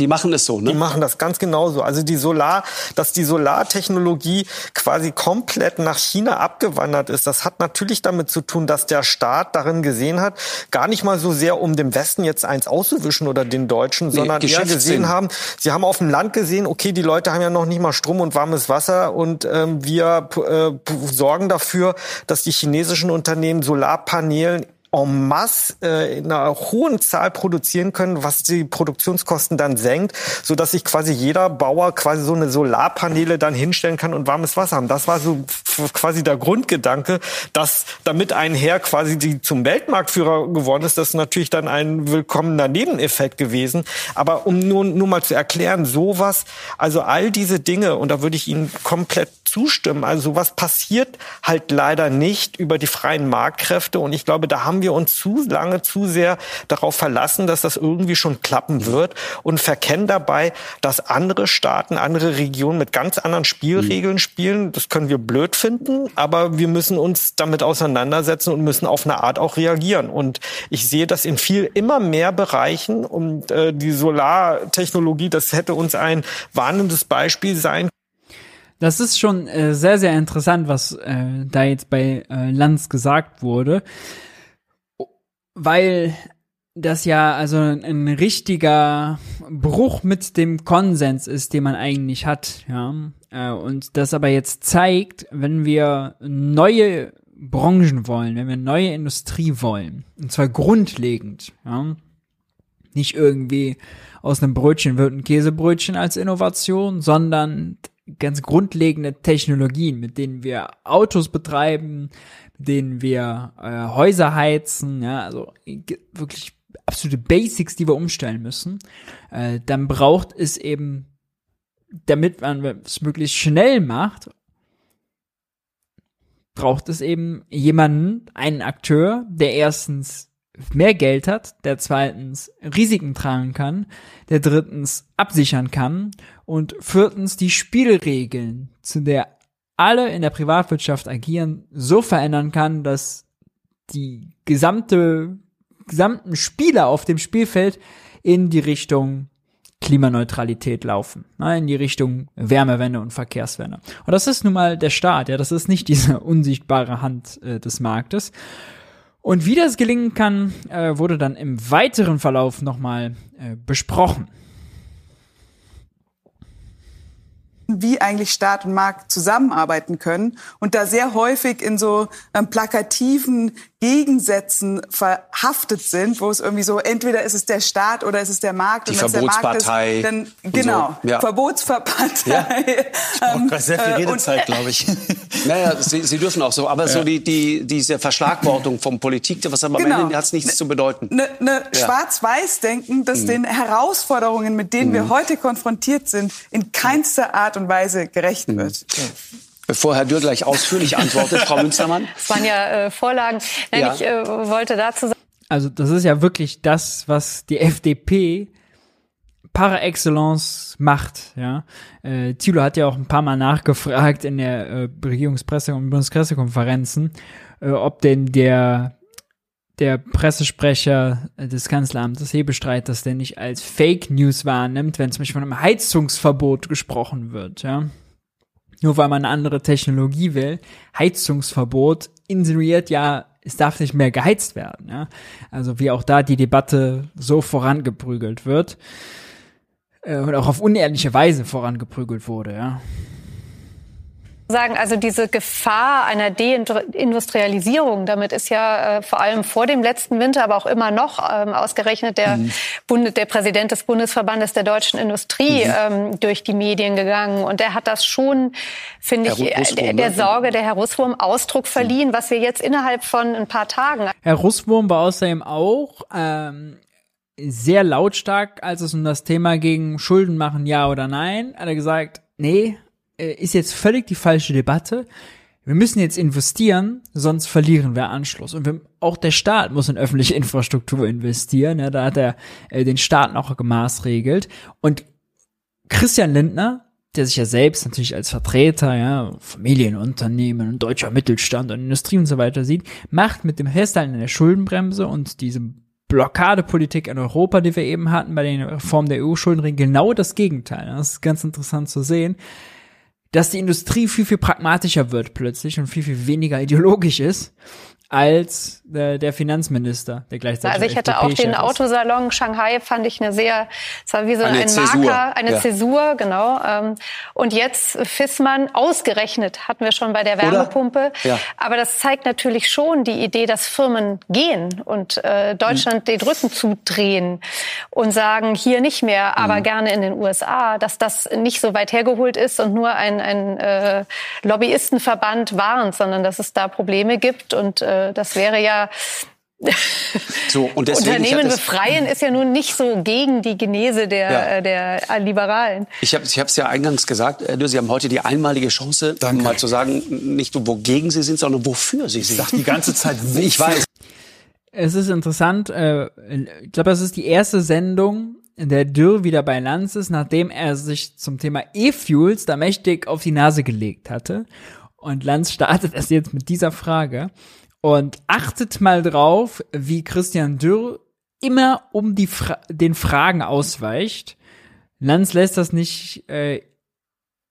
Die machen es so, ne? Die machen das ganz genauso. Also die Solar, dass die Solartechnologie quasi komplett nach China abgewandert ist, das hat natürlich damit zu tun, dass der Staat darin gesehen hat, gar nicht mal so sehr, um dem Westen jetzt eins auszuwischen oder den Deutschen, nee, sondern eher gesehen haben, sie haben auf dem Land gesehen, okay, die Leute haben ja noch nicht mal Strom und warmes Wasser und ähm, wir äh, sorgen dafür, dass die chinesischen Unternehmen Solarpanelen en masse äh, in einer hohen Zahl produzieren können, was die Produktionskosten dann senkt, so dass sich quasi jeder Bauer quasi so eine Solarpaneele dann hinstellen kann und warmes Wasser haben. Das war so quasi der Grundgedanke, dass damit ein Herr quasi die zum Weltmarktführer geworden ist, das ist natürlich dann ein willkommener Nebeneffekt gewesen. Aber um nur, nur mal zu erklären, sowas, also all diese Dinge, und da würde ich Ihnen komplett zustimmen. Also sowas passiert halt leider nicht über die freien Marktkräfte. Und ich glaube, da haben wir uns zu lange, zu sehr darauf verlassen, dass das irgendwie schon klappen wird und verkennen dabei, dass andere Staaten, andere Regionen mit ganz anderen Spielregeln spielen. Das können wir blöd finden, aber wir müssen uns damit auseinandersetzen und müssen auf eine Art auch reagieren. Und ich sehe das in viel immer mehr Bereichen und äh, die Solartechnologie, das hätte uns ein warnendes Beispiel sein das ist schon äh, sehr, sehr interessant, was äh, da jetzt bei äh, Lanz gesagt wurde, weil das ja also ein richtiger Bruch mit dem Konsens ist, den man eigentlich hat, ja. Äh, und das aber jetzt zeigt, wenn wir neue Branchen wollen, wenn wir neue Industrie wollen, und zwar grundlegend, ja, nicht irgendwie aus einem Brötchen wird ein Käsebrötchen als Innovation, sondern ganz grundlegende Technologien, mit denen wir Autos betreiben, denen wir äh, Häuser heizen, ja, also wirklich absolute Basics, die wir umstellen müssen, äh, dann braucht es eben, damit man es möglichst schnell macht, braucht es eben jemanden, einen Akteur, der erstens mehr Geld hat, der zweitens Risiken tragen kann, der drittens absichern kann und viertens die Spielregeln, zu der alle in der Privatwirtschaft agieren, so verändern kann, dass die gesamte, gesamten Spieler auf dem Spielfeld in die Richtung Klimaneutralität laufen, ne, in die Richtung Wärmewende und Verkehrswende. Und das ist nun mal der Staat, ja, das ist nicht diese unsichtbare Hand äh, des Marktes. Und wie das gelingen kann, äh, wurde dann im weiteren Verlauf nochmal äh, besprochen. Wie eigentlich Staat und Markt zusammenarbeiten können und da sehr häufig in so ähm, plakativen Gegensätzen verhaftet sind, wo es irgendwie so entweder ist es der Staat oder ist es der Markt Die und Verbotspartei ist, dann genau so. ja. Verbotspartei. Ja. Ich brauche gerade sehr viel äh, Redezeit, glaube ich. Naja, Sie, Sie dürfen auch so, aber ja. so die, die diese Verschlagwortung vom Politik, was aber genau. am Ende hat es nichts ne, zu bedeuten. Eine ne, ja. Schwarz-Weiß-Denken, das mhm. den Herausforderungen, mit denen mhm. wir heute konfrontiert sind, in keinster Art und Weise gerecht mhm. wird. Bevor Herr Dürr gleich ausführlich antwortet, Frau Münstermann. Das waren ja äh, Vorlagen. Nein, ja. ich äh, wollte dazu sagen. Also das ist ja wirklich das, was die FDP par excellence macht. Ja, äh, Thilo hat ja auch ein paar Mal nachgefragt in der äh, Regierungspresse- und Bundespressekonferenzen, äh, ob denn der der Pressesprecher des Kanzleramtes Hebestreit das denn nicht als Fake News wahrnimmt, wenn zum Beispiel von einem Heizungsverbot gesprochen wird, ja. Nur weil man eine andere Technologie will. Heizungsverbot insinuiert ja, es darf nicht mehr geheizt werden, ja. Also wie auch da die Debatte so vorangeprügelt wird. Äh, und auch auf unehrliche Weise vorangeprügelt wurde, ja sagen, also diese Gefahr einer Deindustrialisierung, damit ist ja äh, vor allem vor dem letzten Winter, aber auch immer noch ähm, ausgerechnet der, mhm. Bund, der Präsident des Bundesverbandes der deutschen Industrie mhm. ähm, durch die Medien gegangen. Und er hat das schon, finde ich, Russwurm, der, der, ne? Sorge der Herr Russwurm Ausdruck mhm. verliehen, was wir jetzt innerhalb von ein paar Tagen. Herr Russwurm war außerdem auch ähm, sehr lautstark, als es um das Thema ging, Schulden machen, ja oder nein, hat er gesagt, nee, äh, ist jetzt völlig die falsche Debatte. Wir müssen jetzt investieren, sonst verlieren wir Anschluss. Und wir, auch der Staat muss in öffentliche Infrastruktur investieren. Ja, da hat er äh, den Staat noch gemaßregelt. Und Christian Lindner, der sich ja selbst natürlich als Vertreter, ja, Familienunternehmen, deutscher Mittelstand und Industrie und so weiter sieht, macht mit dem Festhalten der Schuldenbremse und diesem Blockadepolitik in Europa, die wir eben hatten bei den Reformen der EU-Schuldenregeln, genau das Gegenteil. Das ist ganz interessant zu sehen dass die Industrie viel, viel pragmatischer wird plötzlich und viel, viel weniger ideologisch ist. Als äh, der Finanzminister, der gleichzeitig Also ich hätte auch den Autosalon Shanghai fand ich eine sehr, es war wie so eine ein Zäsur. Marker, eine ja. Zäsur, genau. Ähm, und jetzt Fissmann ausgerechnet hatten wir schon bei der Wärmepumpe. Ja. Aber das zeigt natürlich schon die Idee, dass Firmen gehen und äh, Deutschland mhm. den Rücken zudrehen und sagen hier nicht mehr, aber mhm. gerne in den USA, dass das nicht so weit hergeholt ist und nur ein, ein äh, Lobbyistenverband warnt, sondern dass es da Probleme gibt und äh, das wäre ja so, und deswegen, Unternehmen befreien ist ja nun nicht so gegen die Genese der, ja. Äh, der Liberalen. Ich habe es ja eingangs gesagt, Sie haben heute die einmalige Chance, Danke. mal zu sagen, nicht nur wogegen Sie sind, sondern wofür Sie sind. Ich sage die ganze Zeit, ich weiß. Es ist interessant, äh, ich glaube, das ist die erste Sendung, in der Dürr wieder bei Lanz ist, nachdem er sich zum Thema E-Fuels da mächtig auf die Nase gelegt hatte. Und Lanz startet es jetzt mit dieser Frage. Und achtet mal drauf, wie Christian Dürr immer um die Fra den Fragen ausweicht. Lanz lässt das nicht äh,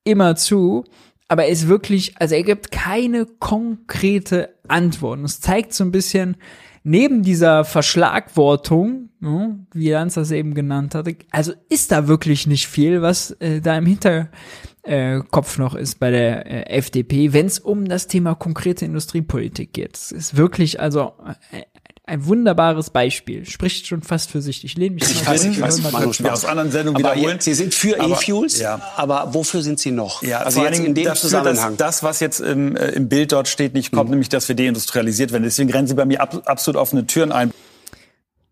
immer zu, aber er ist wirklich, also er gibt keine konkrete Antwort. Und es zeigt so ein bisschen, neben dieser Verschlagwortung, ne, wie Lanz das eben genannt hatte, also ist da wirklich nicht viel, was äh, da im Hintergrund äh, Kopf noch ist bei der äh, FDP, wenn es um das Thema konkrete Industriepolitik geht. Es ist wirklich also äh, ein wunderbares Beispiel. Spricht schon fast für sich. Ich lehne mich ich weiß, ich weiß, Manu aus anderen Sendungen aber wiederholen. Sie sind für E-Fuels, ja. aber wofür sind Sie noch? Ja, also jetzt in dem dafür, Zusammenhang. Das, was jetzt im, äh, im Bild dort steht, nicht kommt, mhm. nämlich, dass wir deindustrialisiert werden. Deswegen rennen Sie bei mir ab, absolut offene Türen ein.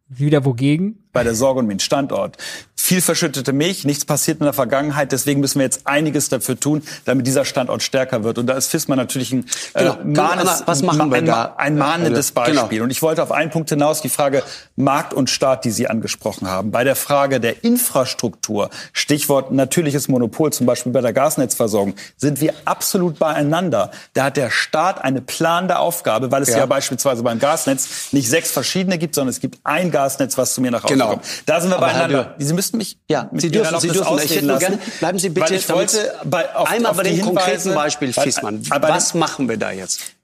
Wieder wogegen? Bei der Sorge um den Standort. Viel verschüttete Milch, nichts passiert in der Vergangenheit. Deswegen müssen wir jetzt einiges dafür tun, damit dieser Standort stärker wird. Und da ist FISMA natürlich ein, äh, genau. mahnes, was machen wir ein, da? ein mahnendes genau. Beispiel. Genau. Und ich wollte auf einen Punkt hinaus, die Frage Markt und Staat, die Sie angesprochen haben. Bei der Frage der Infrastruktur, Stichwort natürliches Monopol, zum Beispiel bei der Gasnetzversorgung, sind wir absolut beieinander. Da hat der Staat eine planende Aufgabe, weil es ja, ja beispielsweise beim Gasnetz nicht sechs verschiedene gibt, sondern es gibt ein Gasnetz, was zu mir nach Hause genau. Kommt. Da sind wir Aber beieinander. Sie müssten mich ja, Sie dürfen, Sie dürfen. Ich hätte nur gerne, bleiben Sie bitte ich wollte bei, auf, einmal auf bei dem konkreten Beispiel Fiesmann. Was machen wir da jetzt?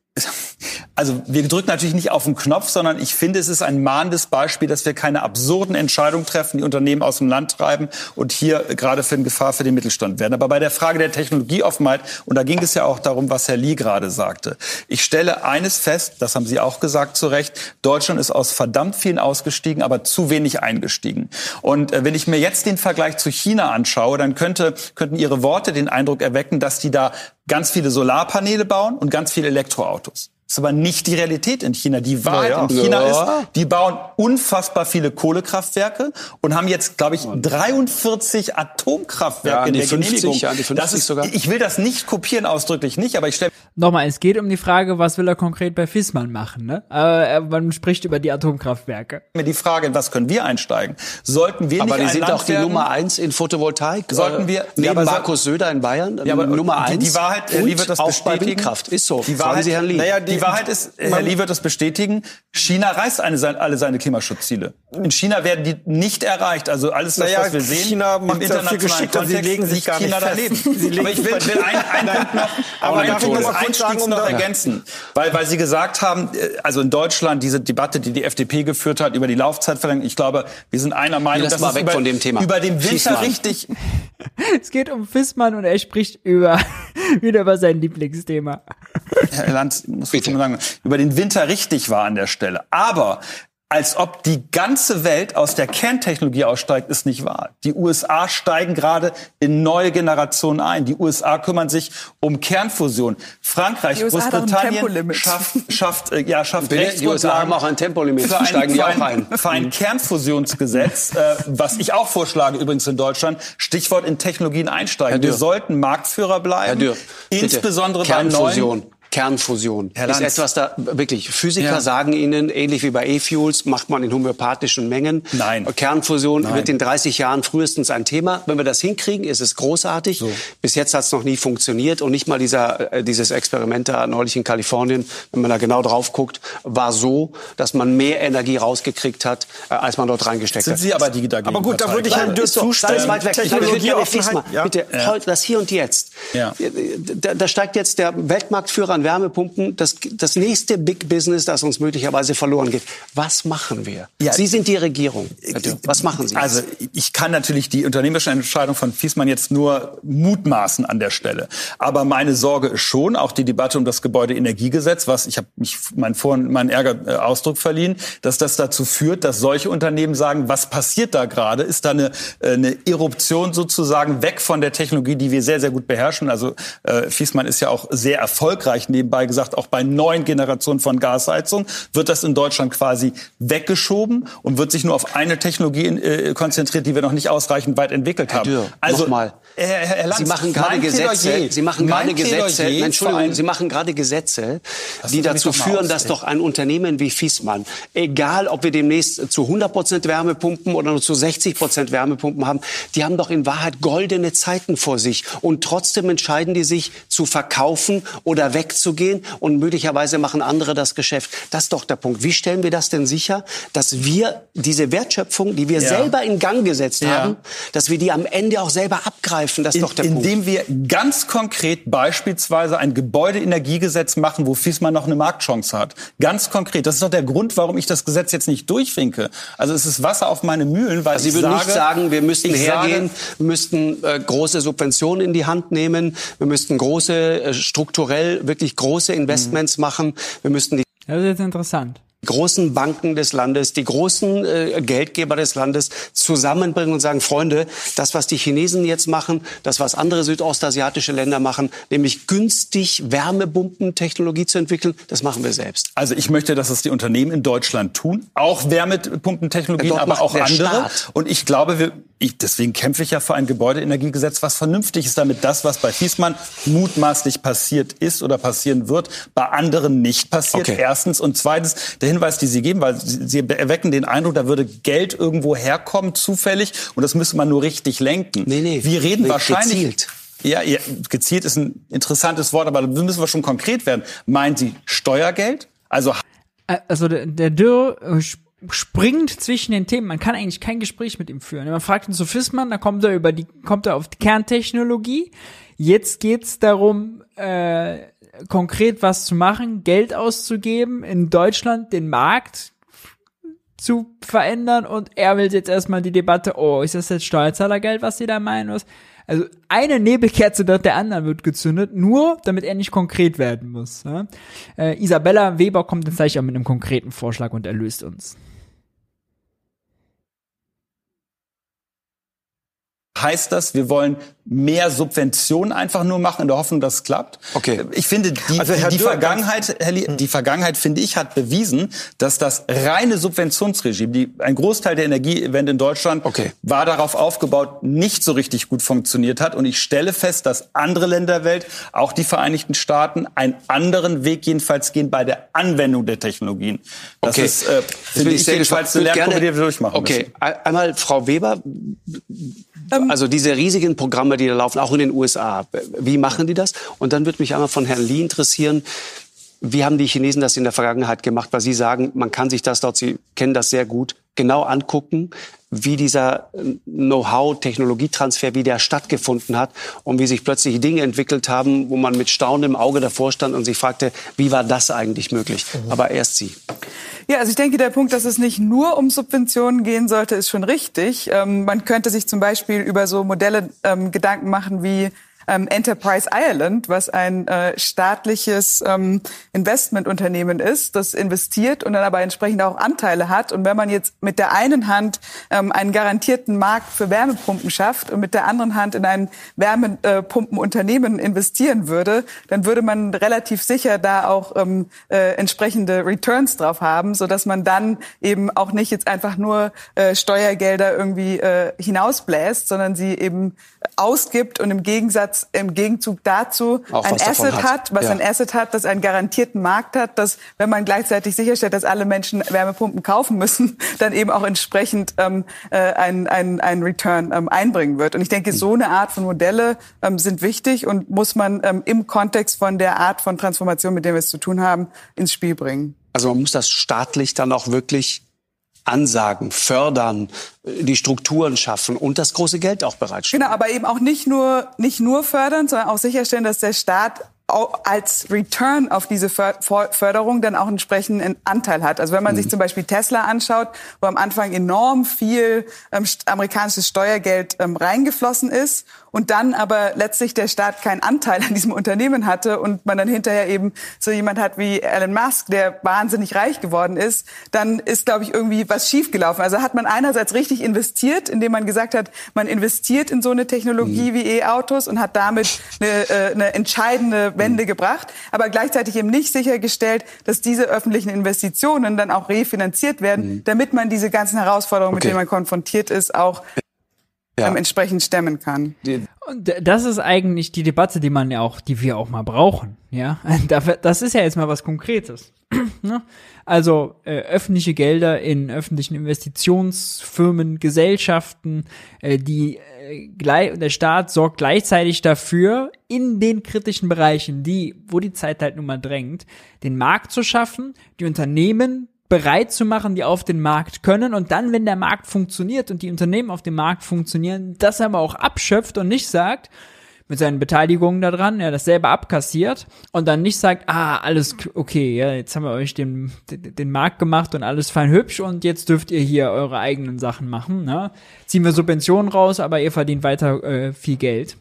Also wir drücken natürlich nicht auf den Knopf, sondern ich finde, es ist ein mahnendes Beispiel, dass wir keine absurden Entscheidungen treffen, die Unternehmen aus dem Land treiben und hier gerade für eine Gefahr für den Mittelstand werden. Aber bei der Frage der Technologieoffenheit, und da ging es ja auch darum, was Herr Lee gerade sagte, ich stelle eines fest, das haben Sie auch gesagt zu Recht, Deutschland ist aus verdammt vielen ausgestiegen, aber zu wenig eingestiegen. Und äh, wenn ich mir jetzt den Vergleich zu China anschaue, dann könnte, könnten Ihre Worte den Eindruck erwecken, dass die da ganz viele Solarpaneele bauen und ganz viele Elektroautos. Das ist aber nicht die Realität in China. Die Wahrheit ja. in China ja. ist, die bauen unfassbar viele Kohlekraftwerke und haben jetzt, glaube ich, 43 Atomkraftwerke ja, in der 50, Genehmigung. Ja, die 50 das ist, sogar. Ich will das nicht kopieren, ausdrücklich nicht, aber ich stelle... Nochmal, es geht um die Frage, was will er konkret bei Fissmann machen, ne? Aber man spricht über die Atomkraftwerke. Mir die Frage, was können wir einsteigen? Sollten wir aber nicht Aber die sind Land auch die Nummer eins in Photovoltaik. Sollten wir... Neben ja, Markus Söder in Bayern, ja, aber Nummer eins. Die Wahrheit, Herr Lee wird das auch bestätigen. bei Windkraft, ist so. Die Wahrheit, Sie Herrn Lee. Naja, die, die Wahrheit ist, Herr Lee wird das bestätigen, China reißt eine, alle seine Klimaschutzziele. In China werden die nicht erreicht. Also alles das, naja, was wir sehen China macht im internationalen Kontext, sie legen sich gar China nicht daneben. Sie aber ich will, will einen, einen Punkt noch, aber einen Punkt noch Einstiegs noch ergänzen. Weil, weil Sie gesagt haben, äh, also in Deutschland diese Debatte, die die FDP geführt hat über die Laufzeitverlängerung, ich glaube, wir sind einer Meinung, dass es über, über den Winter richtig... es geht um Fissmann und er spricht über, wieder über sein Lieblingsthema. Herr Lanz, muss ich sagen, über den Winter richtig war an der Stelle. Aber als ob die ganze Welt aus der Kerntechnologie aussteigt, ist nicht wahr. Die USA steigen gerade in neue Generationen ein. Die USA kümmern sich um Kernfusion. Frankreich, Großbritannien schafft, schafft, äh, ja, schafft Die USA haben auch ein Tempolimit. Für ein, steigen die auch ein. Für ein Kernfusionsgesetz, äh, was ich auch vorschlage übrigens in Deutschland, Stichwort in Technologien einsteigen. Wir sollten Marktführer bleiben, Herr Dürr, insbesondere bei neuen Kernfusion Herr ist etwas da wirklich. Physiker ja. sagen Ihnen, ähnlich wie bei E-Fuels, macht man in homöopathischen Mengen. Nein. Kernfusion Nein. wird in 30 Jahren frühestens ein Thema. Wenn wir das hinkriegen, ist es großartig. So. Bis jetzt hat es noch nie funktioniert und nicht mal dieser, äh, dieses Experiment da neulich in Kalifornien, wenn man da genau drauf guckt, war so, dass man mehr Energie rausgekriegt hat, äh, als man dort reingesteckt Sind hat. Sie aber die dagegen Aber gut, da würde ich Herrn Dürr zustimmen. Das weit weg. Technologie ich ja. Bitte, ja. das hier und jetzt. Ja. Da, da steigt jetzt der Weltmarktführer an Wärmepumpen das, das nächste Big Business, das uns möglicherweise verloren geht. Was machen wir? Ja, Sie sind die Regierung. Was machen Sie? Also ich kann natürlich die unternehmerische Entscheidung von Fiesmann jetzt nur mutmaßen an der Stelle. Aber meine Sorge ist schon, auch die Debatte um das Gebäudeenergiegesetz, was ich habe mich meinen Vor meinen Ärger äh, Ausdruck verliehen, dass das dazu führt, dass solche Unternehmen sagen, was passiert da gerade? Ist da eine, äh, eine Eruption sozusagen weg von der Technologie, die wir sehr, sehr gut beherrschen? Also äh, Fiesmann ist ja auch sehr erfolgreich, nebenbei gesagt, auch bei neuen Generationen von Gasheizung. Wird das in Deutschland quasi weggeschoben und wird sich nur auf eine Technologie äh, konzentriert, die wir noch nicht ausreichend weit entwickelt haben? Dürr, also, mal. Herr, Herr Lanz, Sie machen gerade Gesetze, Sie machen gerade Gesetze, Entschuldigung, Sie machen gerade Gesetze, die dazu führen, dass doch ein Unternehmen wie Fiesmann, egal ob wir demnächst zu 100 Prozent Wärmepumpen oder nur zu 60 Prozent Wärmepumpen haben, die haben doch in Wahrheit goldene Zeiten vor sich. Und trotzdem entscheiden die sich zu verkaufen oder wegzugehen und möglicherweise machen andere das Geschäft. Das ist doch der Punkt. Wie stellen wir das denn sicher, dass wir diese Wertschöpfung, die wir ja. selber in Gang gesetzt ja. haben, dass wir die am Ende auch selber abgreifen? Das ist in, doch der Punkt. Indem wir ganz konkret beispielsweise ein Gebäudeenergiegesetz machen, wo FISMA noch eine Marktchance hat. Ganz konkret. Das ist doch der Grund, warum ich das Gesetz jetzt nicht durchwinke. Also es ist Wasser auf meine Mühlen, weil also Sie würden sage, nicht sagen, wir müssten hergehen, wir müssten äh, große Subventionen in die Hand nehmen, wir müssten große, äh, strukturell wirklich große Investments mhm. machen, wir müssten die das ist jetzt interessant großen Banken des Landes, die großen äh, Geldgeber des Landes zusammenbringen und sagen, Freunde, das, was die Chinesen jetzt machen, das, was andere südostasiatische Länder machen, nämlich günstig Wärmepumpentechnologie zu entwickeln, das machen wir selbst. Also ich möchte, dass es die Unternehmen in Deutschland tun, auch Wärmepumpentechnologien, aber auch andere. Staat. Und ich glaube, wir, ich, deswegen kämpfe ich ja für ein Gebäudeenergiegesetz, was vernünftig ist, damit das, was bei Fiesmann mutmaßlich passiert ist oder passieren wird, bei anderen nicht passiert. Okay. Erstens und zweitens der Hinweis, die Sie geben, weil Sie, Sie erwecken den Eindruck, da würde Geld irgendwo herkommen zufällig und das müsste man nur richtig lenken. Nee, nee. Wir reden wahrscheinlich gezielt. Ja, ja, gezielt ist ein interessantes Wort, aber da müssen wir schon konkret werden. Meinen Sie Steuergeld? Also also der, der Dürr äh, springt zwischen den Themen. Man kann eigentlich kein Gespräch mit ihm führen. Man fragt ihn zu Fissmann, da kommt er über die, kommt er auf die Kerntechnologie. Jetzt geht's darum, äh, konkret was zu machen, Geld auszugeben, in Deutschland den Markt zu verändern und er will jetzt erstmal die Debatte, oh, ist das jetzt Steuerzahlergeld, was sie da meinen? Was? Also eine Nebelkerze dort der anderen wird gezündet, nur damit er nicht konkret werden muss. Ja? Äh, Isabella Weber kommt jetzt gleich auch mit einem konkreten Vorschlag und erlöst uns. Heißt das, wir wollen mehr Subventionen einfach nur machen in der Hoffnung, dass es klappt. Okay. Ich finde, die, also die, die Vergangenheit, Herr Lie, die Vergangenheit, finde ich, hat bewiesen, dass das reine Subventionsregime, die, ein Großteil der Energiewende in Deutschland okay. war darauf aufgebaut, nicht so richtig gut funktioniert hat. Und ich stelle fest, dass andere Länder der Welt, auch die Vereinigten Staaten, einen anderen Weg jedenfalls gehen bei der Anwendung der Technologien. Das okay. ist, äh, finde ich, jedenfalls eine Lernkurve, die wir durchmachen Okay, müssen. einmal Frau Weber, also diese riesigen Programme, die da laufen, auch in den USA, wie machen die das? Und dann würde mich einmal von Herrn Lee interessieren, wie haben die Chinesen das in der Vergangenheit gemacht? Weil Sie sagen, man kann sich das dort, Sie kennen das sehr gut, genau angucken, wie dieser Know-how, Technologietransfer, wie der stattgefunden hat und wie sich plötzlich Dinge entwickelt haben, wo man mit staunendem Auge davor stand und sich fragte, wie war das eigentlich möglich? Mhm. Aber erst Sie. Ja, also ich denke, der Punkt, dass es nicht nur um Subventionen gehen sollte, ist schon richtig. Ähm, man könnte sich zum Beispiel über so Modelle ähm, Gedanken machen wie ähm, Enterprise Ireland, was ein äh, staatliches ähm, Investmentunternehmen ist, das investiert und dann aber entsprechend auch Anteile hat. Und wenn man jetzt mit der einen Hand ähm, einen garantierten Markt für Wärmepumpen schafft und mit der anderen Hand in ein Wärmepumpenunternehmen investieren würde, dann würde man relativ sicher da auch ähm, äh, entsprechende Returns drauf haben, so dass man dann eben auch nicht jetzt einfach nur äh, Steuergelder irgendwie äh, hinausbläst, sondern sie eben ausgibt und im Gegensatz, im Gegenzug dazu Auch ein Asset hat, hat was ja. ein Asset hat, das einen garantierten Markt hat, dass wenn man gleichzeitig sicherstellt, dass alle Menschen Wärmepumpen kaufen müssen, dann eben auch entsprechend ähm, äh, ein, ein, ein Return ähm, einbringen wird. Und ich denke, so eine Art von Modelle ähm, sind wichtig und muss man ähm, im Kontext von der Art von Transformation, mit der wir es zu tun haben, ins Spiel bringen. Also man muss das staatlich dann auch wirklich ansagen, fördern, die Strukturen schaffen und das große Geld auch bereitstellen. Genau, aber eben auch nicht nur, nicht nur fördern, sondern auch sicherstellen, dass der Staat als Return auf diese Förderung dann auch entsprechend einen Anteil hat. Also wenn man mhm. sich zum Beispiel Tesla anschaut, wo am Anfang enorm viel ähm, amerikanisches Steuergeld ähm, reingeflossen ist und dann aber letztlich der Staat keinen Anteil an diesem Unternehmen hatte und man dann hinterher eben so jemand hat wie Elon Musk, der wahnsinnig reich geworden ist, dann ist, glaube ich, irgendwie was schiefgelaufen. Also hat man einerseits richtig investiert, indem man gesagt hat, man investiert in so eine Technologie mhm. wie E-Autos und hat damit eine, äh, eine entscheidende Wende mhm. gebracht, aber gleichzeitig eben nicht sichergestellt, dass diese öffentlichen Investitionen dann auch refinanziert werden, mhm. damit man diese ganzen Herausforderungen, okay. mit denen man konfrontiert ist, auch ja. ähm, entsprechend stemmen kann. Und das ist eigentlich die Debatte, die man ja auch, die wir auch mal brauchen. Ja, das ist ja jetzt mal was Konkretes. Ne? Also äh, öffentliche Gelder in öffentlichen Investitionsfirmen, Gesellschaften, äh, die äh, der Staat sorgt gleichzeitig dafür, in den kritischen Bereichen, die, wo die Zeit halt nun mal drängt, den Markt zu schaffen, die Unternehmen bereit zu machen, die auf den Markt können und dann, wenn der Markt funktioniert und die Unternehmen auf dem Markt funktionieren, das aber auch abschöpft und nicht sagt, mit seinen Beteiligungen daran, ja, das selber abkassiert und dann nicht sagt, ah, alles okay, ja, jetzt haben wir euch den, den Markt gemacht und alles fein hübsch und jetzt dürft ihr hier eure eigenen Sachen machen, ne? Ziehen wir Subventionen raus, aber ihr verdient weiter äh, viel Geld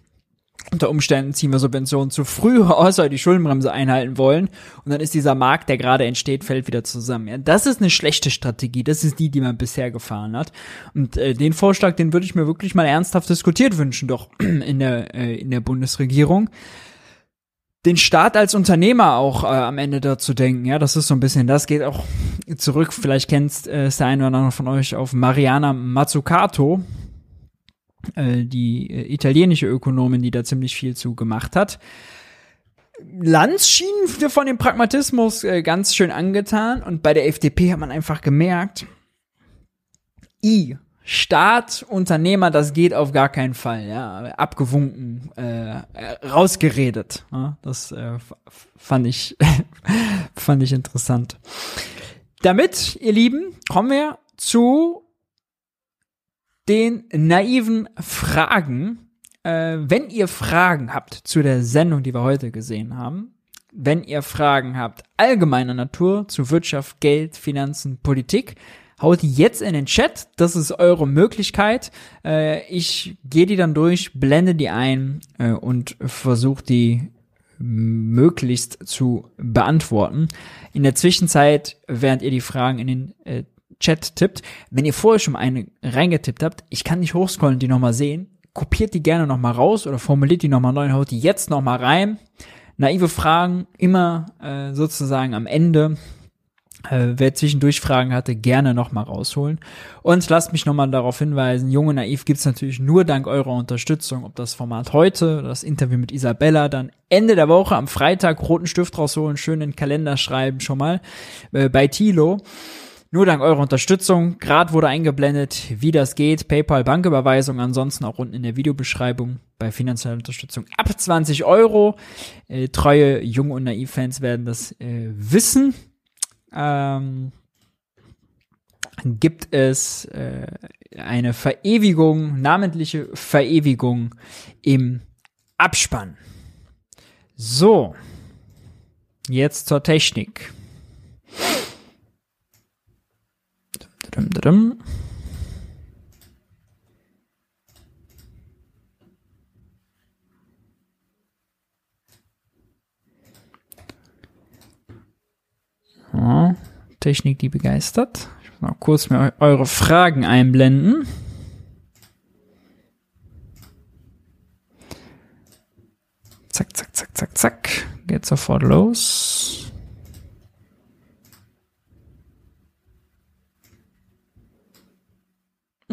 unter Umständen ziehen wir Subventionen zu früh raus, weil die Schuldenbremse einhalten wollen. Und dann ist dieser Markt, der gerade entsteht, fällt wieder zusammen. Ja, das ist eine schlechte Strategie. Das ist die, die man bisher gefahren hat. Und äh, den Vorschlag, den würde ich mir wirklich mal ernsthaft diskutiert wünschen, doch in der, äh, in der Bundesregierung. Den Staat als Unternehmer auch äh, am Ende dazu denken, ja, das ist so ein bisschen, das geht auch zurück, vielleicht kennt äh, der eine oder andere von euch auf Mariana Mazzucato, die äh, italienische Ökonomin, die da ziemlich viel zu gemacht hat. Lanz schien von dem Pragmatismus äh, ganz schön angetan und bei der FDP hat man einfach gemerkt, I, Staat, Unternehmer, das geht auf gar keinen Fall, ja, abgewunken, äh, rausgeredet. Ja, das äh, fand ich fand ich interessant. Damit, ihr Lieben, kommen wir zu den naiven Fragen. Äh, wenn ihr Fragen habt zu der Sendung, die wir heute gesehen haben, wenn ihr Fragen habt allgemeiner Natur zu Wirtschaft, Geld, Finanzen, Politik, haut die jetzt in den Chat. Das ist eure Möglichkeit. Äh, ich gehe die dann durch, blende die ein äh, und versuche die möglichst zu beantworten. In der Zwischenzeit, während ihr die Fragen in den äh, Chat tippt. Wenn ihr vorher schon eine reingetippt habt, ich kann nicht hochscrollen, die nochmal sehen. Kopiert die gerne nochmal raus oder formuliert die nochmal neu und haut die jetzt nochmal rein. Naive Fragen immer äh, sozusagen am Ende. Äh, wer zwischendurch Fragen hatte, gerne nochmal rausholen. Und lasst mich nochmal darauf hinweisen, Junge Naiv gibt's natürlich nur dank eurer Unterstützung. Ob das Format heute, das Interview mit Isabella, dann Ende der Woche am Freitag roten Stift rausholen, schön in den Kalender schreiben schon mal äh, bei Tilo. Nur dank eurer Unterstützung. Gerade wurde eingeblendet, wie das geht. PayPal Banküberweisung. Ansonsten auch unten in der Videobeschreibung bei finanzieller Unterstützung ab 20 Euro. Äh, treue Jung- und Naiv-Fans werden das äh, wissen. Ähm, gibt es äh, eine Verewigung, namentliche Verewigung im Abspann. So, jetzt zur Technik. Ja, Technik, die begeistert. Ich muss mal kurz mir eure Fragen einblenden. Zack, zack, zack, zack, zack. Geht sofort los.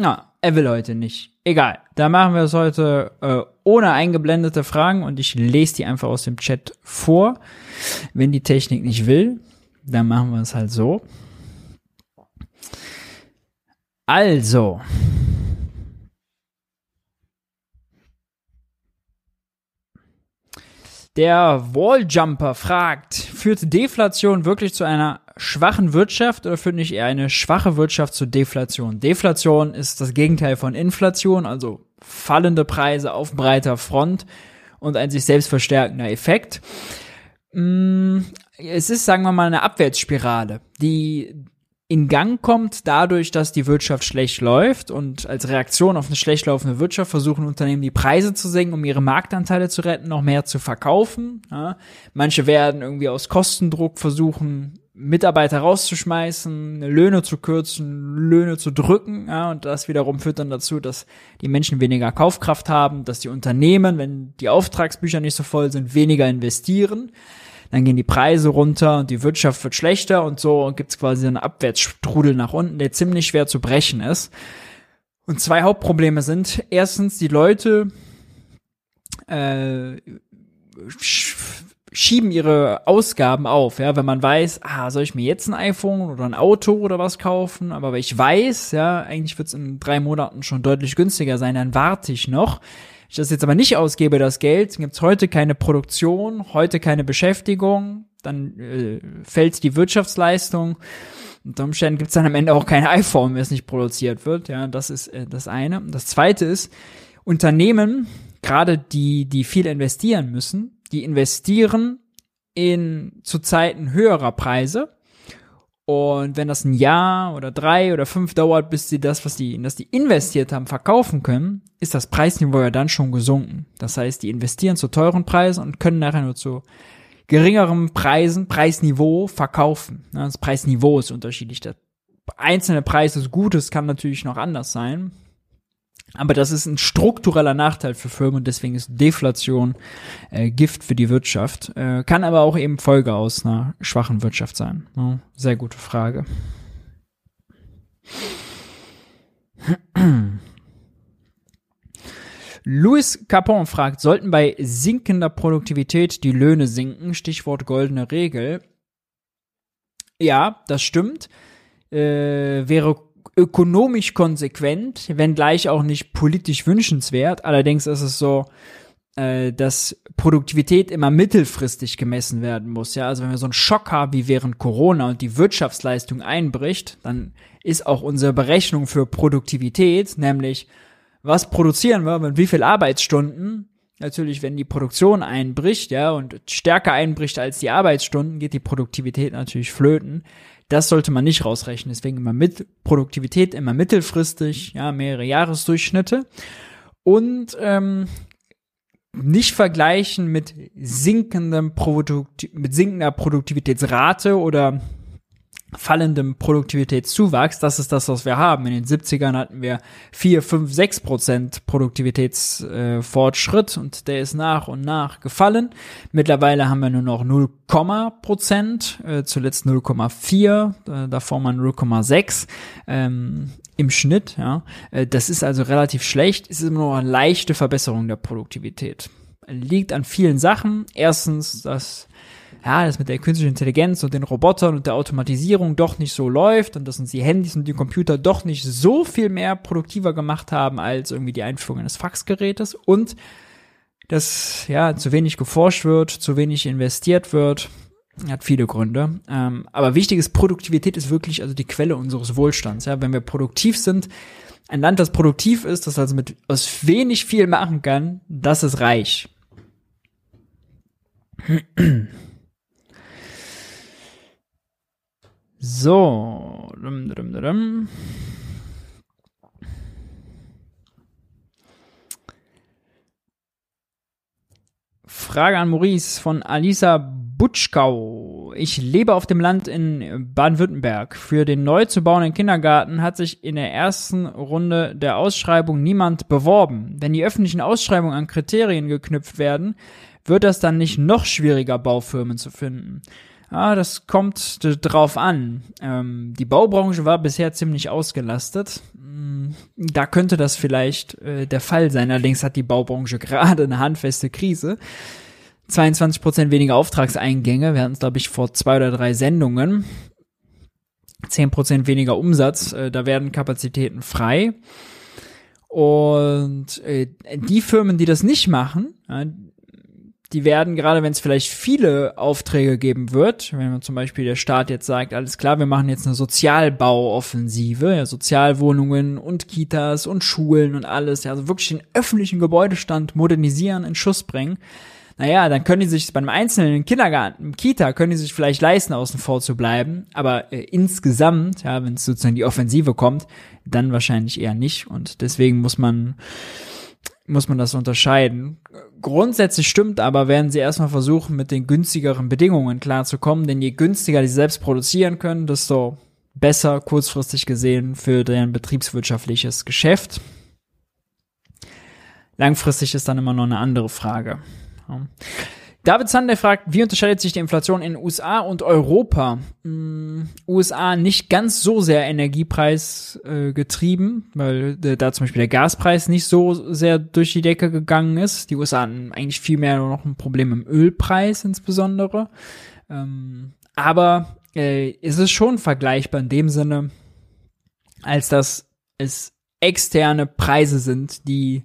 Na, er will heute nicht. Egal. Da machen wir es heute äh, ohne eingeblendete Fragen und ich lese die einfach aus dem Chat vor. Wenn die Technik nicht will, dann machen wir es halt so. Also. Der Walljumper fragt, führt Deflation wirklich zu einer schwachen Wirtschaft oder führt nicht eher eine schwache Wirtschaft zu Deflation? Deflation ist das Gegenteil von Inflation, also fallende Preise auf breiter Front. und ein sich selbst verstärkender Effekt. Mm, es ist, sagen wir mal, eine Abwärtsspirale, die in Gang kommt dadurch, dass die Wirtschaft schlecht läuft und als Reaktion auf eine schlecht laufende Wirtschaft versuchen Unternehmen die Preise zu senken, um ihre Marktanteile zu retten, noch mehr zu verkaufen. Ja. Manche werden irgendwie aus Kostendruck versuchen, Mitarbeiter rauszuschmeißen, Löhne zu kürzen, Löhne zu drücken, ja, und das wiederum führt dann dazu, dass die Menschen weniger Kaufkraft haben, dass die Unternehmen, wenn die Auftragsbücher nicht so voll sind, weniger investieren dann gehen die Preise runter und die Wirtschaft wird schlechter und so gibt's quasi einen Abwärtsstrudel nach unten, der ziemlich schwer zu brechen ist. Und zwei Hauptprobleme sind, erstens, die Leute äh, schieben ihre Ausgaben auf, ja, wenn man weiß, ah, soll ich mir jetzt ein iPhone oder ein Auto oder was kaufen, aber ich weiß, ja, eigentlich wird's in drei Monaten schon deutlich günstiger sein, dann warte ich noch ich das jetzt aber nicht ausgebe, das Geld, gibt's heute keine Produktion, heute keine Beschäftigung, dann äh, fällt die Wirtschaftsleistung. Unter Umständen gibt's dann am Ende auch kein iPhone, wenn es nicht produziert wird. Ja, das ist äh, das eine. Das zweite ist, Unternehmen, gerade die, die viel investieren müssen, die investieren in zu Zeiten höherer Preise und wenn das ein Jahr oder drei oder fünf dauert, bis sie das, was die, das die investiert haben, verkaufen können, ist das Preisniveau ja dann schon gesunken. Das heißt, die investieren zu teuren Preisen und können nachher nur zu geringerem Preisen, Preisniveau verkaufen. Das Preisniveau ist unterschiedlich. Der einzelne Preis des Gutes kann natürlich noch anders sein. Aber das ist ein struktureller Nachteil für Firmen deswegen ist Deflation äh, Gift für die Wirtschaft. Äh, kann aber auch eben Folge aus einer schwachen Wirtschaft sein. Ja, sehr gute Frage. Louis Capon fragt, sollten bei sinkender Produktivität die Löhne sinken? Stichwort goldene Regel. Ja, das stimmt. Äh, wäre ökonomisch konsequent, wenngleich auch nicht politisch wünschenswert. Allerdings ist es so, äh, dass Produktivität immer mittelfristig gemessen werden muss. Ja, also wenn wir so einen Schock haben wie während Corona und die Wirtschaftsleistung einbricht, dann ist auch unsere Berechnung für Produktivität, nämlich was produzieren wir mit wie viel Arbeitsstunden, natürlich, wenn die Produktion einbricht, ja, und stärker einbricht als die Arbeitsstunden, geht die Produktivität natürlich flöten. Das sollte man nicht rausrechnen. Deswegen immer mit Produktivität, immer mittelfristig, ja, mehrere Jahresdurchschnitte. Und ähm, nicht vergleichen mit sinkendem Produkti mit sinkender Produktivitätsrate oder fallendem Produktivitätszuwachs. Das ist das, was wir haben. In den 70ern hatten wir 4, 5, 6 Prozent Produktivitätsfortschritt äh, und der ist nach und nach gefallen. Mittlerweile haben wir nur noch 0, Prozent, äh, zuletzt 0,4, äh, davor mal 0,6 ähm, im Schnitt. Ja. Äh, das ist also relativ schlecht. Es ist immer noch eine leichte Verbesserung der Produktivität. Liegt an vielen Sachen. Erstens, dass ja, das mit der künstlichen Intelligenz und den Robotern und der Automatisierung doch nicht so läuft und dass uns die Handys und die Computer doch nicht so viel mehr produktiver gemacht haben als irgendwie die Einführung eines Faxgerätes und dass ja zu wenig geforscht wird, zu wenig investiert wird. Hat viele Gründe. Ähm, aber wichtig ist, Produktivität ist wirklich also die Quelle unseres Wohlstands. Ja, wenn wir produktiv sind, ein Land, das produktiv ist, das also mit aus wenig viel machen kann, das ist reich. So. Frage an Maurice von Alisa Butschkau. Ich lebe auf dem Land in Baden-Württemberg. Für den neu zu bauenden Kindergarten hat sich in der ersten Runde der Ausschreibung niemand beworben. Wenn die öffentlichen Ausschreibungen an Kriterien geknüpft werden, wird das dann nicht noch schwieriger, Baufirmen zu finden. Ah, das kommt drauf an. Ähm, die Baubranche war bisher ziemlich ausgelastet. Mm, da könnte das vielleicht äh, der Fall sein. Allerdings hat die Baubranche gerade eine handfeste Krise. 22 Prozent weniger Auftragseingänge. Wir hatten es, glaube ich, vor zwei oder drei Sendungen. 10 Prozent weniger Umsatz. Äh, da werden Kapazitäten frei. Und äh, die Firmen, die das nicht machen, die werden, gerade wenn es vielleicht viele Aufträge geben wird, wenn man zum Beispiel der Staat jetzt sagt, alles klar, wir machen jetzt eine Sozialbauoffensive, ja, Sozialwohnungen und Kitas und Schulen und alles, ja, also wirklich den öffentlichen Gebäudestand modernisieren, in Schuss bringen. Naja, dann können die sich beim einzelnen Kindergarten, Kita, können die sich vielleicht leisten, außen vor zu bleiben, aber äh, insgesamt, ja, wenn es sozusagen die Offensive kommt, dann wahrscheinlich eher nicht und deswegen muss man muss man das unterscheiden. Grundsätzlich stimmt aber, werden sie erstmal versuchen, mit den günstigeren Bedingungen klarzukommen, denn je günstiger die selbst produzieren können, desto besser kurzfristig gesehen für deren betriebswirtschaftliches Geschäft. Langfristig ist dann immer noch eine andere Frage. David Sander fragt, wie unterscheidet sich die Inflation in USA und Europa? Mm, USA nicht ganz so sehr Energiepreis äh, getrieben, weil äh, da zum Beispiel der Gaspreis nicht so sehr durch die Decke gegangen ist. Die USA hatten eigentlich viel mehr noch ein Problem im Ölpreis insbesondere. Ähm, aber äh, ist es schon vergleichbar in dem Sinne, als dass es externe Preise sind, die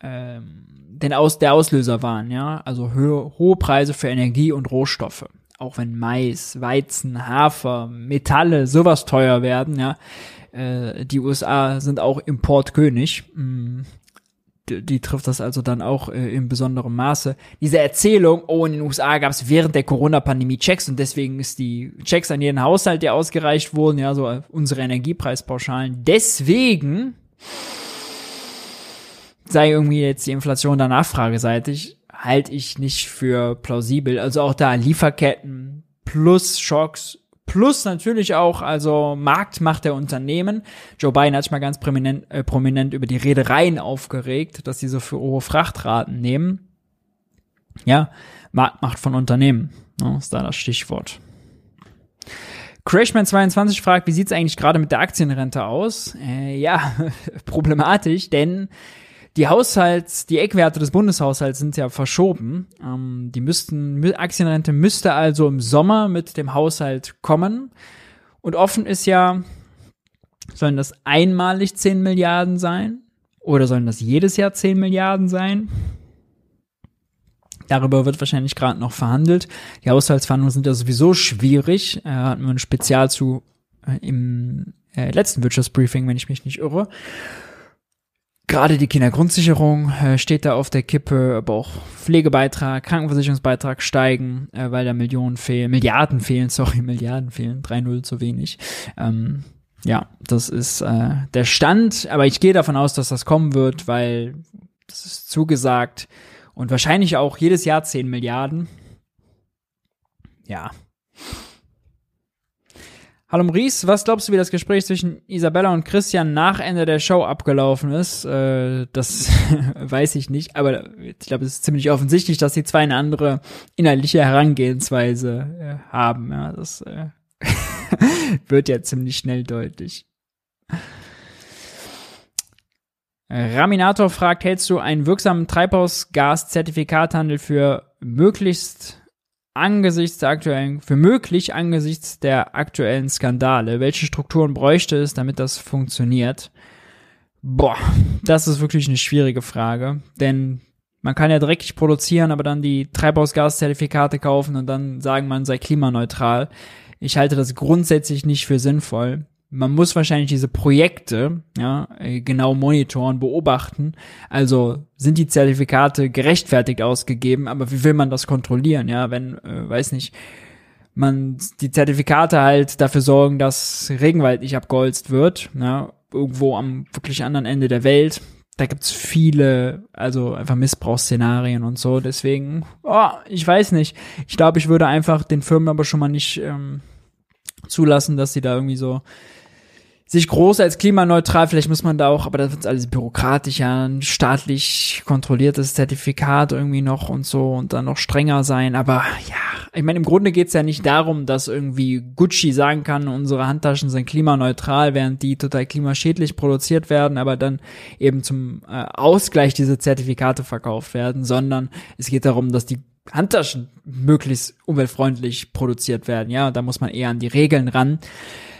ähm, den Aus, der Auslöser waren, ja, also hohe, hohe Preise für Energie und Rohstoffe. Auch wenn Mais, Weizen, Hafer, Metalle sowas teuer werden, ja, äh, die USA sind auch Importkönig. Mm, die, die, trifft das also dann auch äh, in besonderem Maße. Diese Erzählung, oh, in den USA gab es während der Corona-Pandemie Checks und deswegen ist die Checks an jeden Haushalt, die ausgereicht wurden, ja, so unsere Energiepreispauschalen. Deswegen sei irgendwie jetzt die Inflation da nachfrageseitig, halte ich nicht für plausibel. Also auch da Lieferketten plus Schocks plus natürlich auch also Marktmacht der Unternehmen. Joe Biden hat sich mal ganz prominent, äh, prominent über die Reedereien aufgeregt, dass sie so für hohe Frachtraten nehmen. Ja, Marktmacht von Unternehmen ne, ist da das Stichwort. Crashman22 fragt, wie sieht's eigentlich gerade mit der Aktienrente aus? Äh, ja, problematisch, denn die Haushalts, die Eckwerte des Bundeshaushalts sind ja verschoben. Ähm, die müssten, Aktienrente müsste also im Sommer mit dem Haushalt kommen. Und offen ist ja, sollen das einmalig 10 Milliarden sein? Oder sollen das jedes Jahr 10 Milliarden sein? Darüber wird wahrscheinlich gerade noch verhandelt. Die Haushaltsverhandlungen sind ja sowieso schwierig. Äh, hatten wir ein Spezial zu äh, im äh, letzten Wirtschaftsbriefing, wenn ich mich nicht irre. Gerade die Kindergrundsicherung äh, steht da auf der Kippe, aber auch Pflegebeitrag, Krankenversicherungsbeitrag steigen, äh, weil da Millionen fehlen, Milliarden fehlen, sorry, Milliarden fehlen, 3-0 zu wenig. Ähm, ja, das ist äh, der Stand, aber ich gehe davon aus, dass das kommen wird, weil das ist zugesagt und wahrscheinlich auch jedes Jahr 10 Milliarden. Ja, Hallo Maurice, was glaubst du, wie das Gespräch zwischen Isabella und Christian nach Ende der Show abgelaufen ist? Äh, das weiß ich nicht, aber ich glaube, es ist ziemlich offensichtlich, dass die zwei eine andere inhaltliche Herangehensweise äh, haben. Ja, das äh, wird ja ziemlich schnell deutlich. Raminator fragt, hältst du einen wirksamen Treibhausgas-Zertifikathandel für möglichst angesichts der aktuellen, für möglich angesichts der aktuellen Skandale? Welche Strukturen bräuchte es, damit das funktioniert? Boah, das ist wirklich eine schwierige Frage, denn man kann ja dreckig produzieren, aber dann die Treibhausgaszertifikate kaufen und dann sagen, man sei klimaneutral. Ich halte das grundsätzlich nicht für sinnvoll man muss wahrscheinlich diese Projekte ja, äh, genau monitoren, beobachten. Also sind die Zertifikate gerechtfertigt ausgegeben, aber wie will man das kontrollieren? Ja, wenn, äh, weiß nicht, man die Zertifikate halt dafür sorgen, dass Regenwald nicht abgeholzt wird, ja, irgendwo am wirklich anderen Ende der Welt. Da gibt's viele, also einfach Missbrauchsszenarien und so. Deswegen, oh, ich weiß nicht. Ich glaube, ich würde einfach den Firmen aber schon mal nicht ähm, zulassen, dass sie da irgendwie so sich groß als klimaneutral, vielleicht muss man da auch, aber das wird alles bürokratisch, ja, ein staatlich kontrolliertes Zertifikat irgendwie noch und so und dann noch strenger sein. Aber ja, ich meine, im Grunde geht's ja nicht darum, dass irgendwie Gucci sagen kann, unsere Handtaschen sind klimaneutral, während die total klimaschädlich produziert werden, aber dann eben zum äh, Ausgleich diese Zertifikate verkauft werden, sondern es geht darum, dass die Handtaschen möglichst umweltfreundlich produziert werden. Ja, da muss man eher an die Regeln ran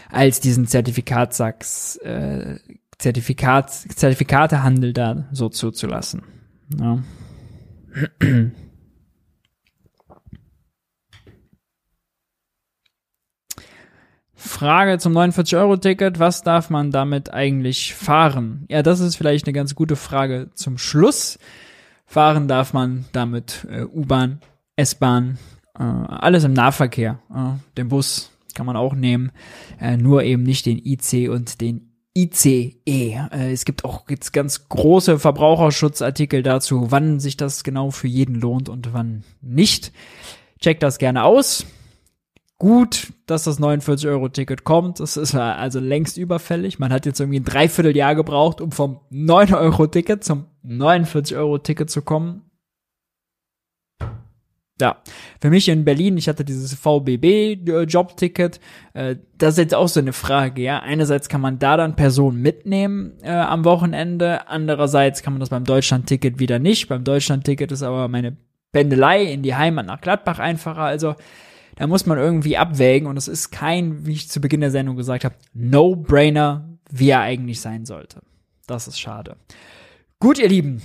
als diesen Zertifikatssacks, äh, Zertifikat, Zertifikatehandel da so zuzulassen. Ja. Frage zum 49-Euro-Ticket. Was darf man damit eigentlich fahren? Ja, das ist vielleicht eine ganz gute Frage zum Schluss. Fahren darf man damit äh, U-Bahn, S-Bahn, äh, alles im Nahverkehr, äh, den Bus, kann man auch nehmen, äh, nur eben nicht den IC und den ICE. Äh, es gibt auch jetzt ganz große Verbraucherschutzartikel dazu, wann sich das genau für jeden lohnt und wann nicht. Checkt das gerne aus. Gut, dass das 49-Euro-Ticket kommt. Das ist also längst überfällig. Man hat jetzt irgendwie ein Dreivierteljahr gebraucht, um vom 9-Euro-Ticket zum 49-Euro-Ticket zu kommen. Ja, für mich in Berlin, ich hatte dieses VBB-Jobticket. Äh, das ist jetzt auch so eine Frage, ja. Einerseits kann man da dann Personen mitnehmen äh, am Wochenende, andererseits kann man das beim Deutschland-Ticket wieder nicht. Beim Deutschland-Ticket ist aber meine Pendelei in die Heimat nach Gladbach einfacher. Also da muss man irgendwie abwägen und es ist kein, wie ich zu Beginn der Sendung gesagt habe, No-Brainer, wie er eigentlich sein sollte. Das ist schade. Gut, ihr Lieben,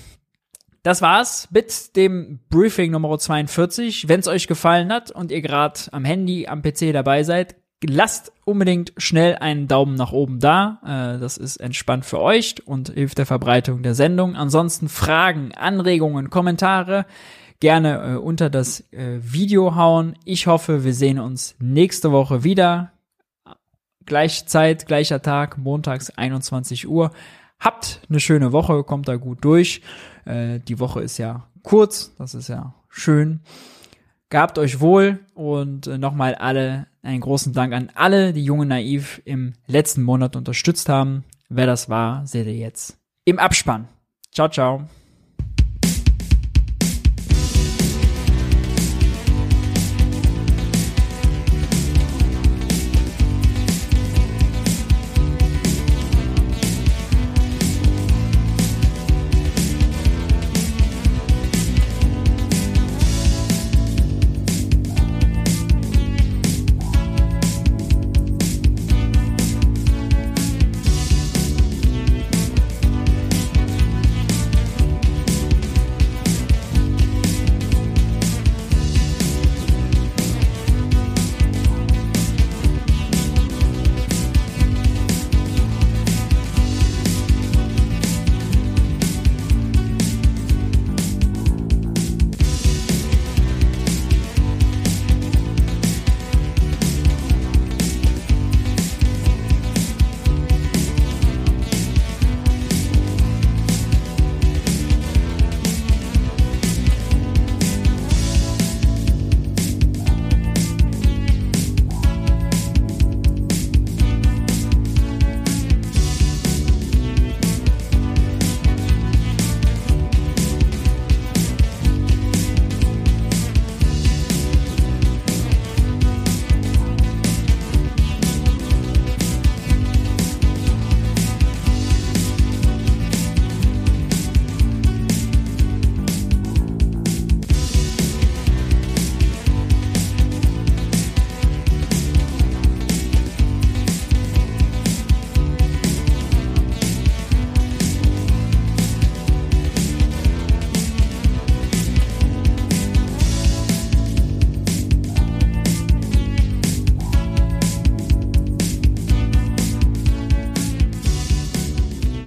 das war's mit dem Briefing Nummer 42. Wenn es euch gefallen hat und ihr gerade am Handy, am PC dabei seid, lasst unbedingt schnell einen Daumen nach oben da. Äh, das ist entspannt für euch und hilft der Verbreitung der Sendung. Ansonsten Fragen, Anregungen, Kommentare gerne äh, unter das äh, Video hauen. Ich hoffe, wir sehen uns nächste Woche wieder. Gleiche Zeit, gleicher Tag, montags 21 Uhr. Habt eine schöne Woche, kommt da gut durch. Äh, die Woche ist ja kurz, das ist ja schön. Gehabt euch wohl und äh, nochmal alle einen großen Dank an alle, die Junge Naiv im letzten Monat unterstützt haben. Wer das war, seht ihr jetzt im Abspann. Ciao, ciao.